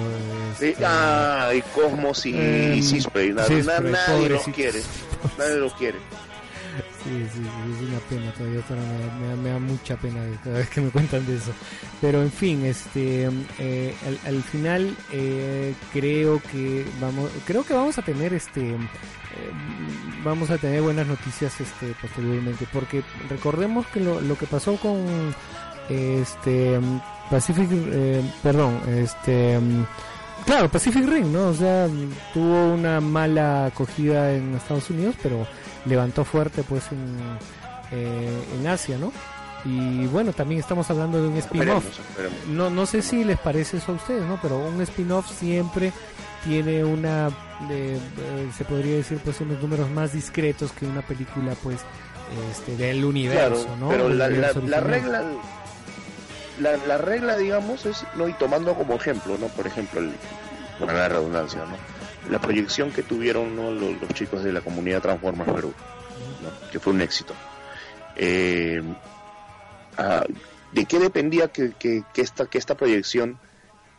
Sí, este, ah, y Cosmos y, Em, y Cisprey, na- Cisprey, na- nadie los quiere, nadie los quiere. Sí, sí, sí, es una pena todavía, me, me me da mucha pena cada vez que me cuentan de eso. Pero en fin, este, eh, al, al final eh, creo que vamos, creo que vamos a tener este, eh, vamos a tener buenas noticias este posteriormente, porque recordemos que lo, lo que pasó con este Pacific, eh, perdón, este Claro, Pacific Ring, ¿no? O sea, tuvo una mala acogida en Estados Unidos, pero levantó fuerte pues en, eh, en Asia, ¿no? Y bueno, también estamos hablando de un spin-off. No, no sé si les parece eso a ustedes, ¿no? Pero un spin-off siempre tiene una, eh, se podría decir, pues unos números más discretos que una película, pues, este, del universo, Claro, ¿no? pero la, la, regla la, la regla digamos es no y tomando como ejemplo no por ejemplo el, para la redundancia no la proyección que tuvieron ¿no? los, chicos de la comunidad Transformers Perú que fue un éxito Eh, ah, de qué dependía que, que, que esta que esta proyección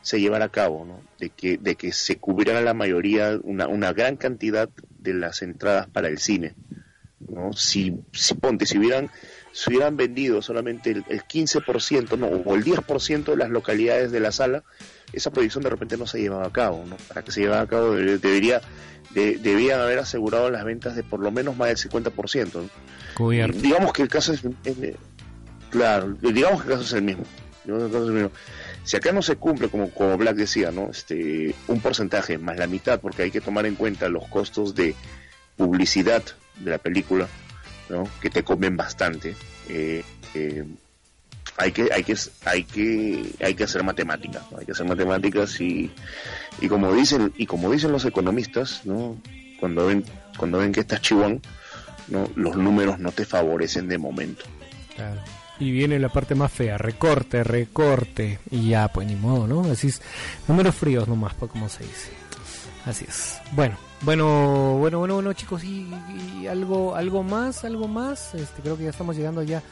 se llevara a cabo no de que de que se cubriera la mayoría una, una gran cantidad de las entradas para el cine ¿no? Si, si ponte, si hubieran, si hubieran vendido solamente el, el 15%, no, o el 10% de las localidades de la sala, esa proyección de repente no se llevaba a cabo, ¿no? Para que se llevara a cabo debe- debería, de- debían haber asegurado las ventas de por lo menos más del 50%, ¿no? Cubierto. Digamos que el caso es, es- claro, digamos que el caso es el mismo. Digamos que el caso es el mismo. Si acá no se cumple, como, como Black decía, ¿no? Este, un porcentaje más la mitad, porque hay que tomar en cuenta los costos de publicidad de la película, ¿no? Que te comen bastante. eh, eh, hay que, hay que, hay que, hay que hacer matemáticas, hay que hacer matemáticas y, y como dicen, y como dicen los economistas, ¿no? Cuando ven, cuando ven que estás chihuán, ¿no? los números no te favorecen de momento. Y viene la parte más fea, recorte, recorte. Y ya, pues ni modo, ¿no? Así es. Números fríos nomás, pues como se dice. Así es. Bueno, bueno, bueno, bueno, bueno, chicos, y, y algo, algo más, algo más. Este, creo que ya estamos llegando ya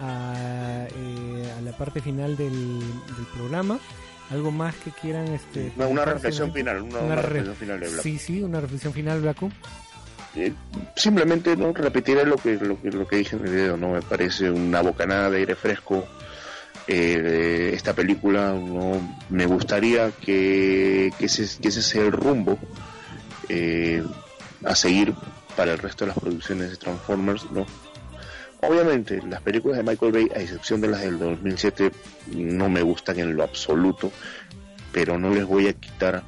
a, eh, a la parte final del, del programa. Algo más que quieran, este. Una, reflexión final, una, Una una re- reflexión final de Black. Sí, sí, una reflexión final, Blacu. Eh, simplemente no repetiré lo que, lo que lo que dije en el video, no me parece una bocanada de aire fresco eh, de esta película, no me gustaría que, que, ese, que ese sea el rumbo eh, a seguir para el resto de las producciones de Transformers, no. Obviamente, las películas de Michael Bay, a excepción de las del 2007, no me gustan en lo absoluto, pero no les voy a quitar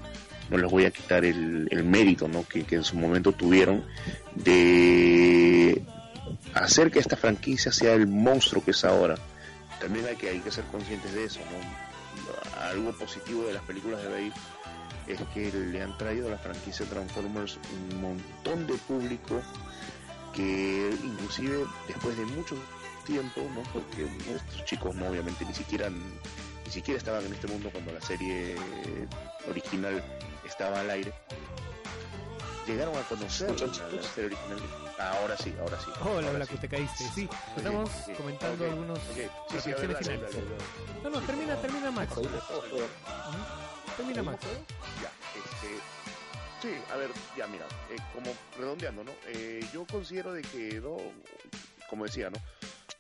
no les voy a quitar el, el mérito ¿no? que, que en su momento tuvieron de hacer que esta franquicia sea el monstruo que es ahora. También hay que, hay que ser conscientes de eso. ¿no? Algo positivo de las películas de Bay es que le han traído a la franquicia Transformers un montón de público que inclusive después de mucho tiempo, ¿no? porque estos chicos no obviamente ni siquiera ni siquiera estaban en este mundo cuando la serie original estaba al aire, llegaron a conocer la, la serie original. Ahora sí, ahora sí. Hola, ahora Blacu, sí. te caíste. Sí, estamos comentando algunos ok. Sí, reflexiones finales. No, no, termina, termina Max. Termina Max. Ya, este, Sí, a ver, ya mira, eh, como redondeando, ¿no? Eh, yo considero de que, no, como decía, ¿no?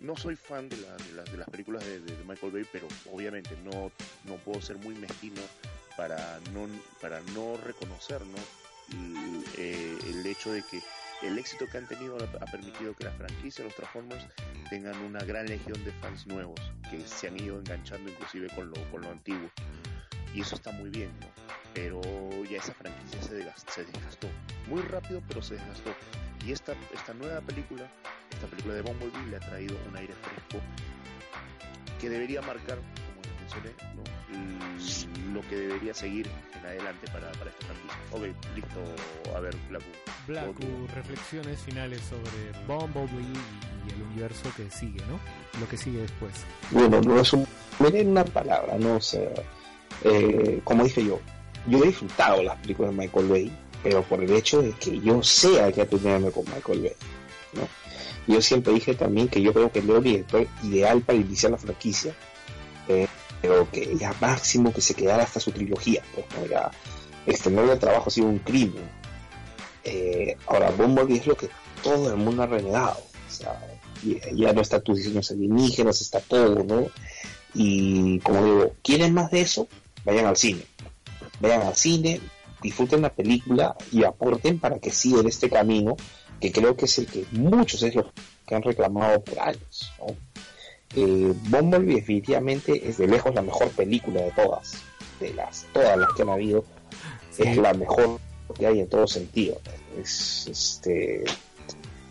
No soy fan de, la- de, las- las películas de, Michael Bay, pero obviamente no, no puedo ser muy mezquino para no, para no reconocer, ¿no? El, eh, el hecho de que el éxito que han tenido ha permitido que la franquicia, los Transformers, tengan una gran legión de fans nuevos que se han ido enganchando inclusive con lo, con lo antiguo. Y eso está muy bien, ¿no? Pero ya esa franquicia se, desgast- se desgastó. Muy rápido, pero se desgastó. Y esta, esta nueva película, esta película de Bumblebee, le ha traído un aire fresco que debería marcar, como les mencioné, ¿no? Lo que debería seguir en adelante para, para esta franquicia. Ok, listo. A ver, Black Blacku, reflexiones finales sobre Bumblebee y, y el universo que sigue, ¿no? Lo que sigue después. Bueno, lo resumiré en una palabra, ¿no? O sea, eh, como dije yo, yo he disfrutado las películas de Michael Bay, pero por el hecho de que yo sea que atenderme con Michael Bay, ¿no? Yo siempre dije también que yo creo que el director ideal para iniciar la franquicia, eh, pero que ya máximo que se quedara hasta su trilogía, pues, ¿no? Ya el trabajo ha sido un crimen. Eh, ahora, Bumblebee es lo que todo el mundo ha renegado, o sea, ya no está tus diseños alienígenas, está todo, ¿no? Y como digo, ¿quieren más de eso? Vayan al cine. Vayan al cine, disfruten la película y aporten para que sigan este camino, que creo que es el que muchos es lo que han reclamado por años. ¿no? Eh, Bumblebee definitivamente es de lejos la mejor película de todas, de las todas las que han habido, es la mejor que hay en todo sentido. Es, este,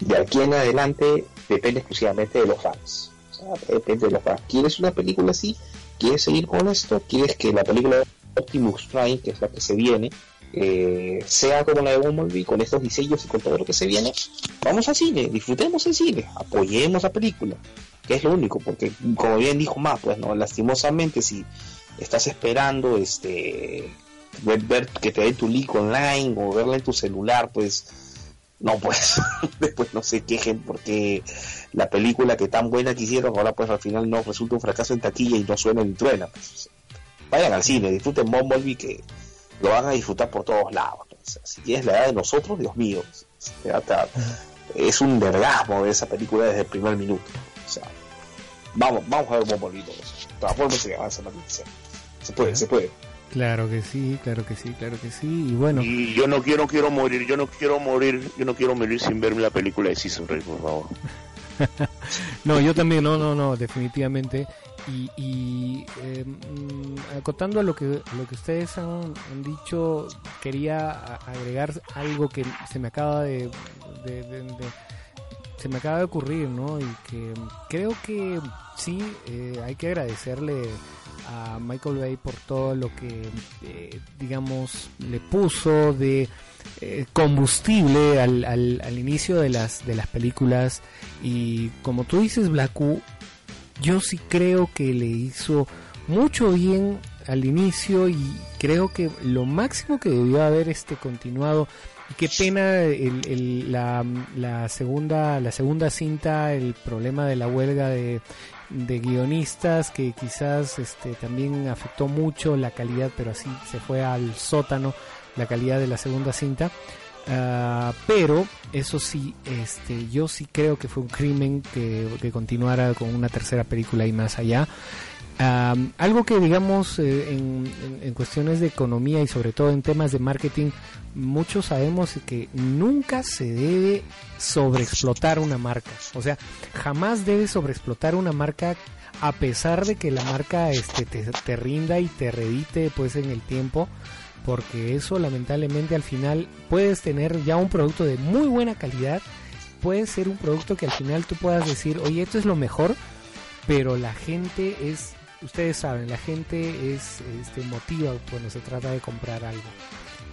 de aquí en adelante depende exclusivamente de los fans. O sea, depende de los fans. ¿Quieres una película así? ¿Quieres seguir con esto? ¿Quieres que la película Optimus Prime, que es la que se viene, eh, sea como la de Bumblebee, con estos diseños y con todo lo que se viene? Vamos al cine, disfrutemos el cine, apoyemos la película, que es lo único, porque como bien dijo más, pues no, lastimosamente si estás esperando este ver, que te dé tu link online o verla en tu celular, pues no pues [LAUGHS] después no se quejen porque la película que tan buena que hicieron ahora pues al final no resulta un fracaso en taquilla y no suena ni truena pues. Vayan al cine disfruten Bumblebee que lo van a disfrutar por todos lados si tienes la edad de nosotros Dios mío es un vergasmo ver esa película desde el primer minuto o sea vamos vamos a ver Bumblebee todos transformes y avanza la noticia se puede se puede Claro que sí, claro que sí, claro que sí. Y bueno, Y yo no quiero, quiero morir, yo no quiero morir, yo no quiero morir sin verme la película de Season Ray, por favor. [LAUGHS] no, yo también, no, no, no, definitivamente. Y, y eh, mm, acotando a lo que, lo que ustedes han, dicho, quería agregar algo que se me acaba de- se me acaba de ocurrir, ¿no? Y que creo que sí, eh, hay que agradecerle a Michael Bay por todo lo que, eh, digamos, le puso de eh, combustible al, al, al inicio de las, de las películas. Y como tú dices, Blacku, yo sí creo que le hizo mucho bien al inicio y creo que lo máximo que debió haber este continuado qué pena el, el- la, la segunda la segunda cinta el problema de la huelga de, de guionistas que quizás este también afectó mucho la calidad pero así se fue al sótano la calidad de la segunda cinta Ah, pero eso sí, este, yo sí creo que fue un crimen que, que continuara con una tercera película y más allá. Algo que digamos eh, en, en- en cuestiones de economía y sobre todo en temas de marketing, muchos sabemos que nunca se debe sobreexplotar una marca. O sea, jamás debe sobreexplotar una marca a pesar de que la marca este, te, te rinda y te redite pues en el tiempo porque eso lamentablemente al final puedes tener ya un producto de muy buena calidad, puede ser un producto que al final tú puedas decir, oye, esto es lo mejor, pero la gente es, ustedes saben, la gente es este, motiva cuando se trata de comprar algo.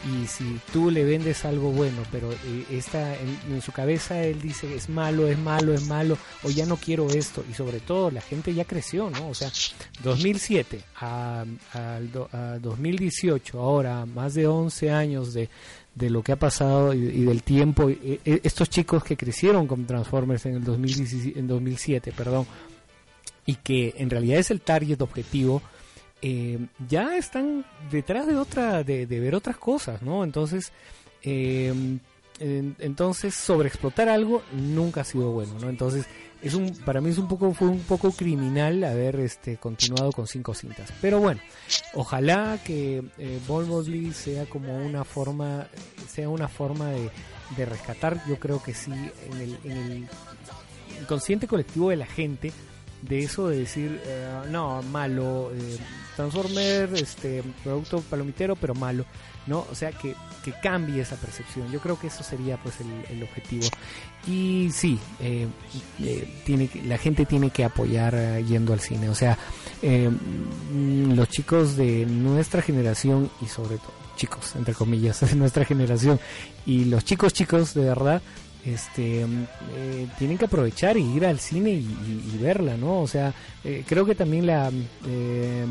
Y si tú le vendes algo bueno, pero eh, está en, su cabeza él dice es malo, es malo, es malo, o ya no quiero esto, y sobre todo la gente ya creció, ¿no? O sea, 2007 a, do- a 2018, ahora más de 11 años de, de lo que ha pasado y, del tiempo, y- y estos chicos que crecieron con Transformers en el 2017, en 2007, perdón, y que en realidad es el target objetivo, eh, ya están detrás de otra, de, de ver otras cosas, ¿no? Entonces, Eh, en- entonces, sobreexplotar algo nunca ha sido bueno, ¿no? Entonces, es un, para mí es un poco, fue un poco criminal haber este continuado con cinco cintas. Pero bueno, ojalá que eh, sea como una forma, sea una forma de, de rescatar, yo creo que sí, en el, en el inconsciente colectivo de la gente, de eso de decir, eh, no, malo, eh, Transformer, este, producto palomitero, pero malo, ¿no? O sea, que, que cambie esa percepción. Yo creo que eso sería pues el, el objetivo. Y sí, eh, eh, tiene la gente tiene que apoyar yendo al cine. O sea, mm, los chicos de nuestra generación y sobre todo chicos, entre comillas, [LAUGHS] de nuestra generación y los chicos chicos de verdad, este mm, eh, tienen que aprovechar y ir al cine y, verla, ¿no? O sea, eh, creo que también la eh,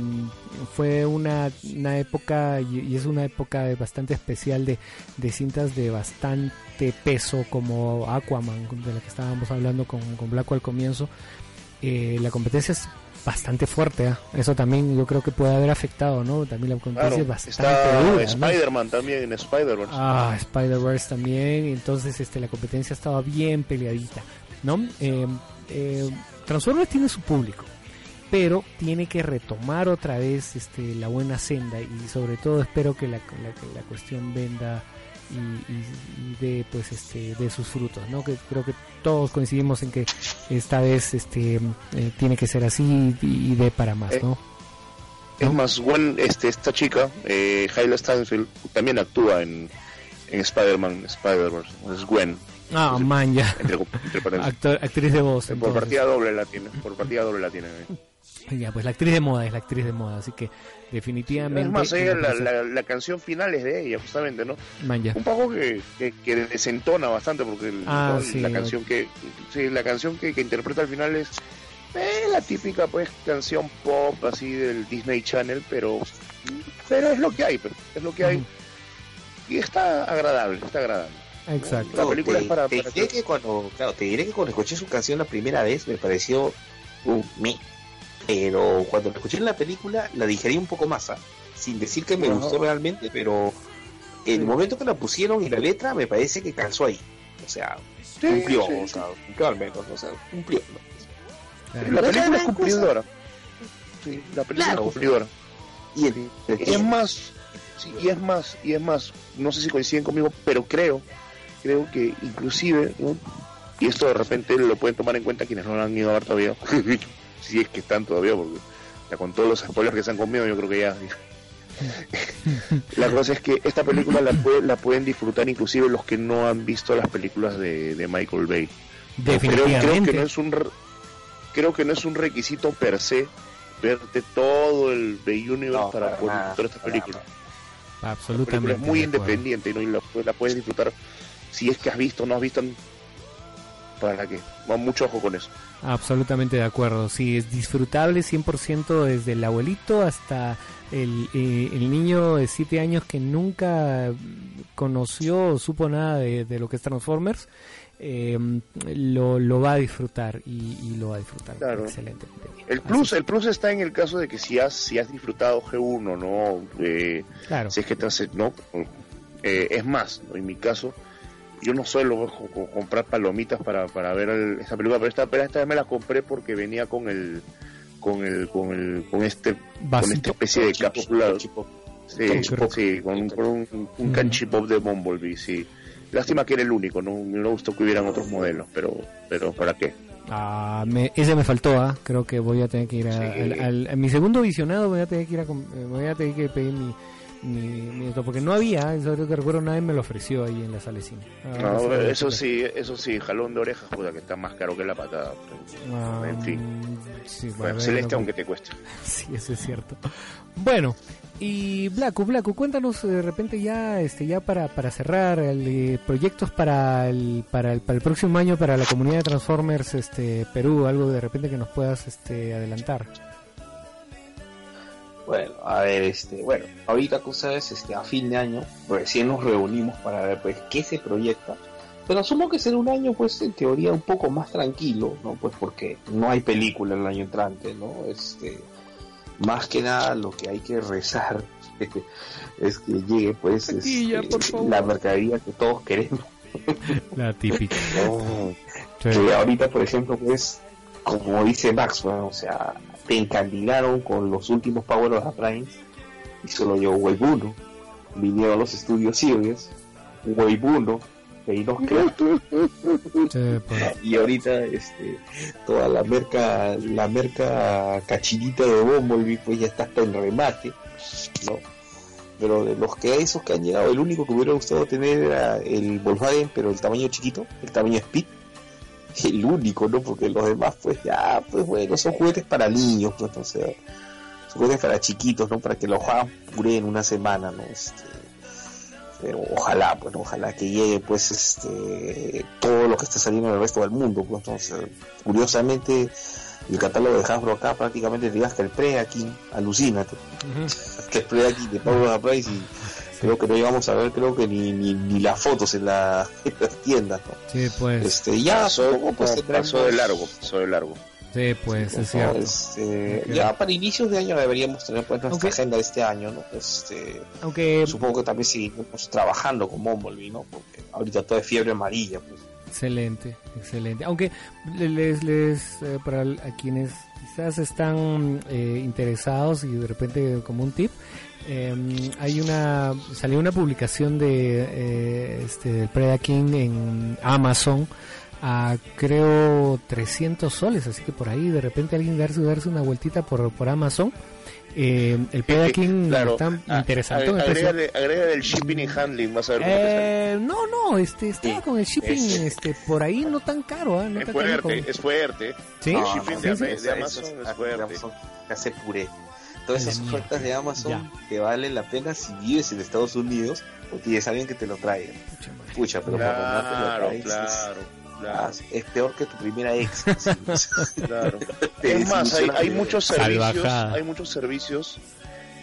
fue una, una época y, es una época bastante especial de, de cintas de bastante peso como Aquaman, de la que estábamos hablando con, con Blacko al comienzo. Eh, la competencia es bastante fuerte, ¿ah? eso también yo creo que puede haber afectado, ¿no? También la competencia Claro, es bastante está. Spider-Man también en Spider-Verse. Ah, Spider-Verse también. Entonces, este, la competencia estaba bien peleadita, ¿no? Eh, eh, Transformers tiene su público, pero tiene que retomar otra vez, este, la buena senda y sobre todo espero que la, la- que la cuestión venda y, y, y dé, pues, este, de sus frutos, ¿no? Que creo que todos coincidimos en que esta vez, este, eh, tiene que ser así y, y dé para más, Eh, ¿no? Es más, Gwen, este, esta chica, eh, Hyla Stanfield, también actúa en, en Spider-Man, Spider-Verse. Es Gwen, Ah, sí. man, ya. entre, entre actriz de voz. por entonces. partida doble la tiene, por partida doble la tiene. [LAUGHS] Ya, pues la actriz de moda es la actriz de moda, así que definitivamente. Es más, ella, la, la, la, canción final es de ella, justamente, ¿no? Man, ya. Un poco que, que, que desentona bastante porque el- Ah, ¿no? sí. la canción que sí, la canción que, que interpreta al final es eh, la típica pues canción pop así del Disney Channel, pero pero es lo que hay, pero es lo que hay y está agradable, está agradable. Exacto. La película te, es para- te para diré que- cuando, claro, te diré que cuando escuché su canción la primera vez me pareció un me. Pero cuando la escuché en la película la digerí un poco más, ¿ah? sin decir que me gustó realmente, pero el momento que la pusieron y la letra me parece que calzó ahí. O sea, Sí, cumplió, sí, o sea, cumplió al menos, o sea, cumplió. ¿no? Claro. La película es cumplidora. Sí, la película Claro. es cumplidora. Y el, el- Y es más, sí, y es más, y es más, no sé si coinciden conmigo, pero creo, creo que inclusive, ¿no? y esto de repente lo pueden tomar en cuenta quienes no lo han ido a ver todavía, [LAUGHS] si es que están todavía, porque ya con todos los spoilers que se han comido, yo creo que ya. [LAUGHS] la cosa es que esta película la, puede- la pueden disfrutar inclusive los que no han visto las películas de, de Michael Bay. Creo, creo Definitivamente. que no es un re- creo que no es un requisito per se verte todo el Bay Universe No, para poder disfrutar esta película. La Absolutamente. película es muy independiente ¿no? y la, la puedes disfrutar si es que has visto o no has visto. ¿Para qué? Va mucho ojo con eso. Absolutamente de acuerdo. Sí, es disfrutable 100% desde el abuelito hasta el, eh, el niño de 7 años que nunca conoció o supo nada de, de lo que es Transformers. eh, lo, lo va a disfrutar y, y lo va a disfrutar Claro. excelentemente bien. El plus, el plus está en el caso de que si has, si has disfrutado G1, ¿no? Eh, claro. si es que te hace, ¿no? Eh, es más, ¿no? en mi caso, yo no suelo co- co- comprar palomitas para, para ver el- esta película, pero esta, pero esta vez me la compré porque venía con el, con el, con el, con este, con esta especie de cápsula. Sí, sí, con un, con un, un canchipop de Bumblebee, sí. Lástima que era el único, no me gustado que hubieran otros modelos, pero, pero ¿para qué? Ah, me- ese me faltó, ¿ah? creo que voy a tener que ir a, Sí. al, al- a mi segundo visionado, voy a tener que ir a, eh, voy a tener que pedir mi, mi, mi esto, porque no había, eso creo que recuerdo nadie me lo ofreció ahí en la sala de cine. Ah, No, sí, eso sí. eso sí, jalón de orejas, puta, que está más caro que la patada. Ah, en fin. sí, Bueno, bueno, celeste aunque te cueste. [LAUGHS] Sí, eso es cierto. Bueno, y Blaco, Blaco, cuéntanos eh, de repente ya, este, ya para, para cerrar, el, eh, proyectos para el, para el, para el próximo año para la comunidad de Transformers, este, Perú, algo de repente que nos puedas, este, adelantar. Bueno, a ver, este, bueno, ahorita tú sabes, este, a fin de año, recién nos reunimos para ver pues qué se proyecta. Pero asumo que será un año, pues, en teoría un poco más tranquilo, ¿no? Pues porque no hay película el año entrante, ¿no? Este, más que nada lo que hay que rezar [LAUGHS] es que llegue pues Taquilla, este, la mercadería que todos queremos. La típica. [LAUGHS] ¿no? Sí. Que ahorita, por ejemplo, pues, como dice Max, bueno, o sea, te encandilaron con los últimos Power of the Prime y solo Wave 1. Vinieron los estudios Wave 1, y nos. Sí, pues. Y ahorita, este, toda la merca, la merca cachinita de Bumblebee, pues ya está hasta en remate, ¿no? Pero de los que esos que han llegado, el único que me hubiera gustado tener era el Volkswagen, pero el tamaño chiquito, el tamaño Speed. El único, ¿no? Porque los demás, pues ya, pues bueno, son juguetes para niños, pues entonces, son juguetes para chiquitos, ¿no? Para que los juegan puré en una semana, ¿no? Este, pero ojalá, pues ojalá que llegue pues este todo lo que está saliendo en el resto del mundo, pues entonces, curiosamente el catálogo de Hasbro acá prácticamente te digas que el pre aquí, alucínate, [LAUGHS] que el pre aquí de the Price y creo que no llegamos a ver creo que ni, ni, ni las fotos en, la, [LAUGHS] en las tiendas, ¿no? Sí, pues. Este, ya Pasó, pues, pasó de largo, pasó de largo. Sí, pues es cierto. Este, Ok. Ya para inicios de año deberíamos tener pues nuestra agenda de este año, ¿no? Este, Aunque supongo que también seguimos trabajando con Bumblebee, ¿no? Porque ahorita todo es fiebre amarilla, pues. Excelente, excelente. Aunque le- les, les eh, para a quienes quizás están eh, interesados y de repente como un tip, eh, hay una salió una publicación de eh, este del Preda King en Amazon a creo 300 soles, así que por ahí de repente alguien darse darse una vueltita por por Amazon. Eh, el Preda King Claro, está a- interesante. agrégale, agrégale el shipping y handling, vas a ver. Eh, no, no, este estaba Sí, con el shipping, es- este, por ahí no tan caro, ¿ah? no Es tan caro. fuerte, es fuerte. ¿Sí? No, No, shipping de, sí, Amazon es fuerte. Amazon hace puré. Todas esas mía. ofertas de Amazon Ya. te valen la pena si vives en Estados Unidos o tienes alguien que te lo traiga. Pucha pero cuando no te lo Claro, traes, claro, es, claro, ah, es peor que tu primera ex. [LAUGHS] claro. [LAUGHS] Es más, hay, muchos servicios, Salvajada. hay muchos servicios,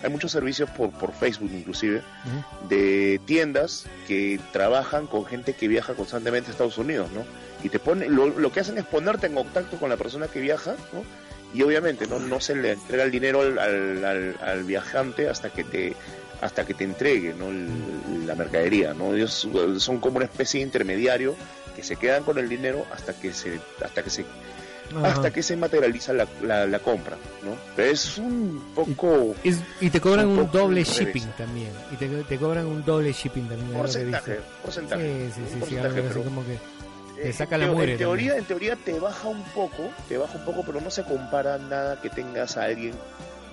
hay muchos servicios por, por Facebook inclusive, de tiendas que trabajan con gente que viaja constantemente a Estados Unidos, ¿no? Y te pone, lo, lo que hacen es ponerte en contacto con la persona que viaja, ¿no? Y obviamente no, no se le entrega el dinero al, al, al- al viajante hasta que te hasta que te entregue ¿no? El- la mercadería, ¿no? Ellos eh, son como una especie de intermediario que se quedan con el dinero hasta que se hasta que se Ajá. hasta que se materializa la, la, la compra, ¿no? Pero es un poco Es- y te cobran un doble shipping también. Y te, te cobran un doble shipping también. porcentaje, porcentaje, Sí, sí, sí, sí, porcentaje, algo así pero- como que te saca en la teo- mugre En teoría, también. en teoría te baja un poco, te baja un poco, pero no se compara nada que tengas a alguien,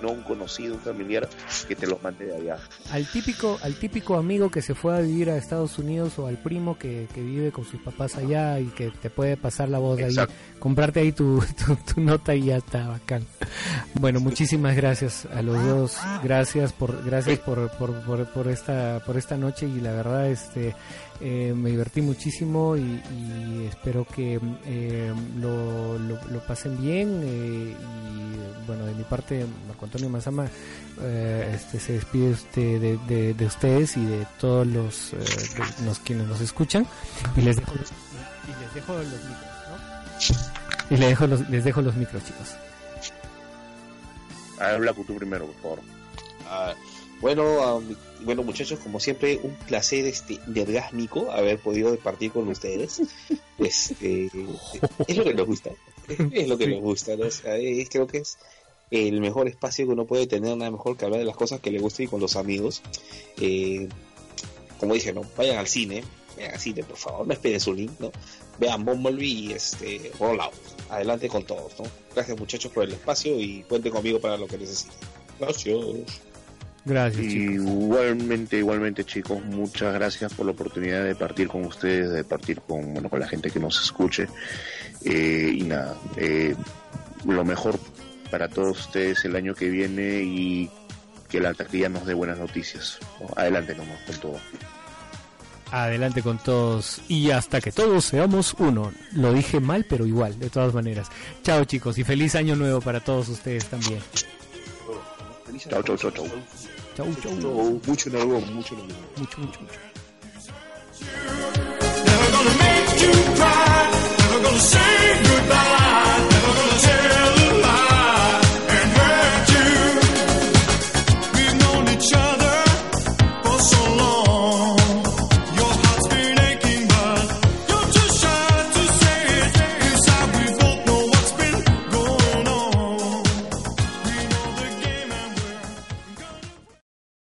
no un conocido, un familiar, que te los mande de allá. al típico al típico amigo que se fue a vivir a Estados Unidos o al primo que, que vive con sus papás allá y que te puede pasar la voz ahí, Exacto. comprarte ahí tu, [LAUGHS] tu, tu nota y ya está bacán. Bueno, muchísimas gracias a los dos, gracias por gracias por, por, por, por esta por esta noche y la verdad este eh, me divertí muchísimo y, y espero que eh, lo, lo, lo pasen bien eh, y bueno de mi parte Marco Antonio Mazama eh, este se despide usted de, de, de ustedes y de todos los, eh, de los quienes nos escuchan y les dejo los, y les dejo los micros ¿no? y les dejo los, les dejo los micros chicos Habla tú primero, por favor. Ah, bueno, mi- bueno muchachos, como siempre, un placer este nergásmico haber podido departir con ustedes. [LAUGHS] Este, es lo que nos gusta, es lo que nos gusta, ¿no? O sea, es- creo que es el mejor espacio que uno puede tener, nada mejor que hablar de las cosas que le gustan y con los amigos. Eh, como dije, no, vayan al cine, vayan al cine, por favor, no esperen su link, ¿no? Vean Bumblebee y este, Roll Out. Adelante con todos, ¿no? Gracias muchachos por el espacio y cuenten conmigo para lo que necesiten. Gracias. Gracias Igualmente, igualmente chicos, muchas gracias por la oportunidad de partir con ustedes, de partir con, bueno, con la gente que nos escuche. Eh, y nada, eh, lo mejor para todos ustedes el año que viene y que la taquilla nos dé buenas noticias. ¿no? Adelante nomás con todo. Adelante con todos y hasta que todos seamos uno. Lo dije mal, pero igual, de todas maneras. Chao chicos y feliz año nuevo para todos ustedes también. Chao, chao, chao, chao. Chau, Mucho mucho. Mucho, mucho, mucho. You.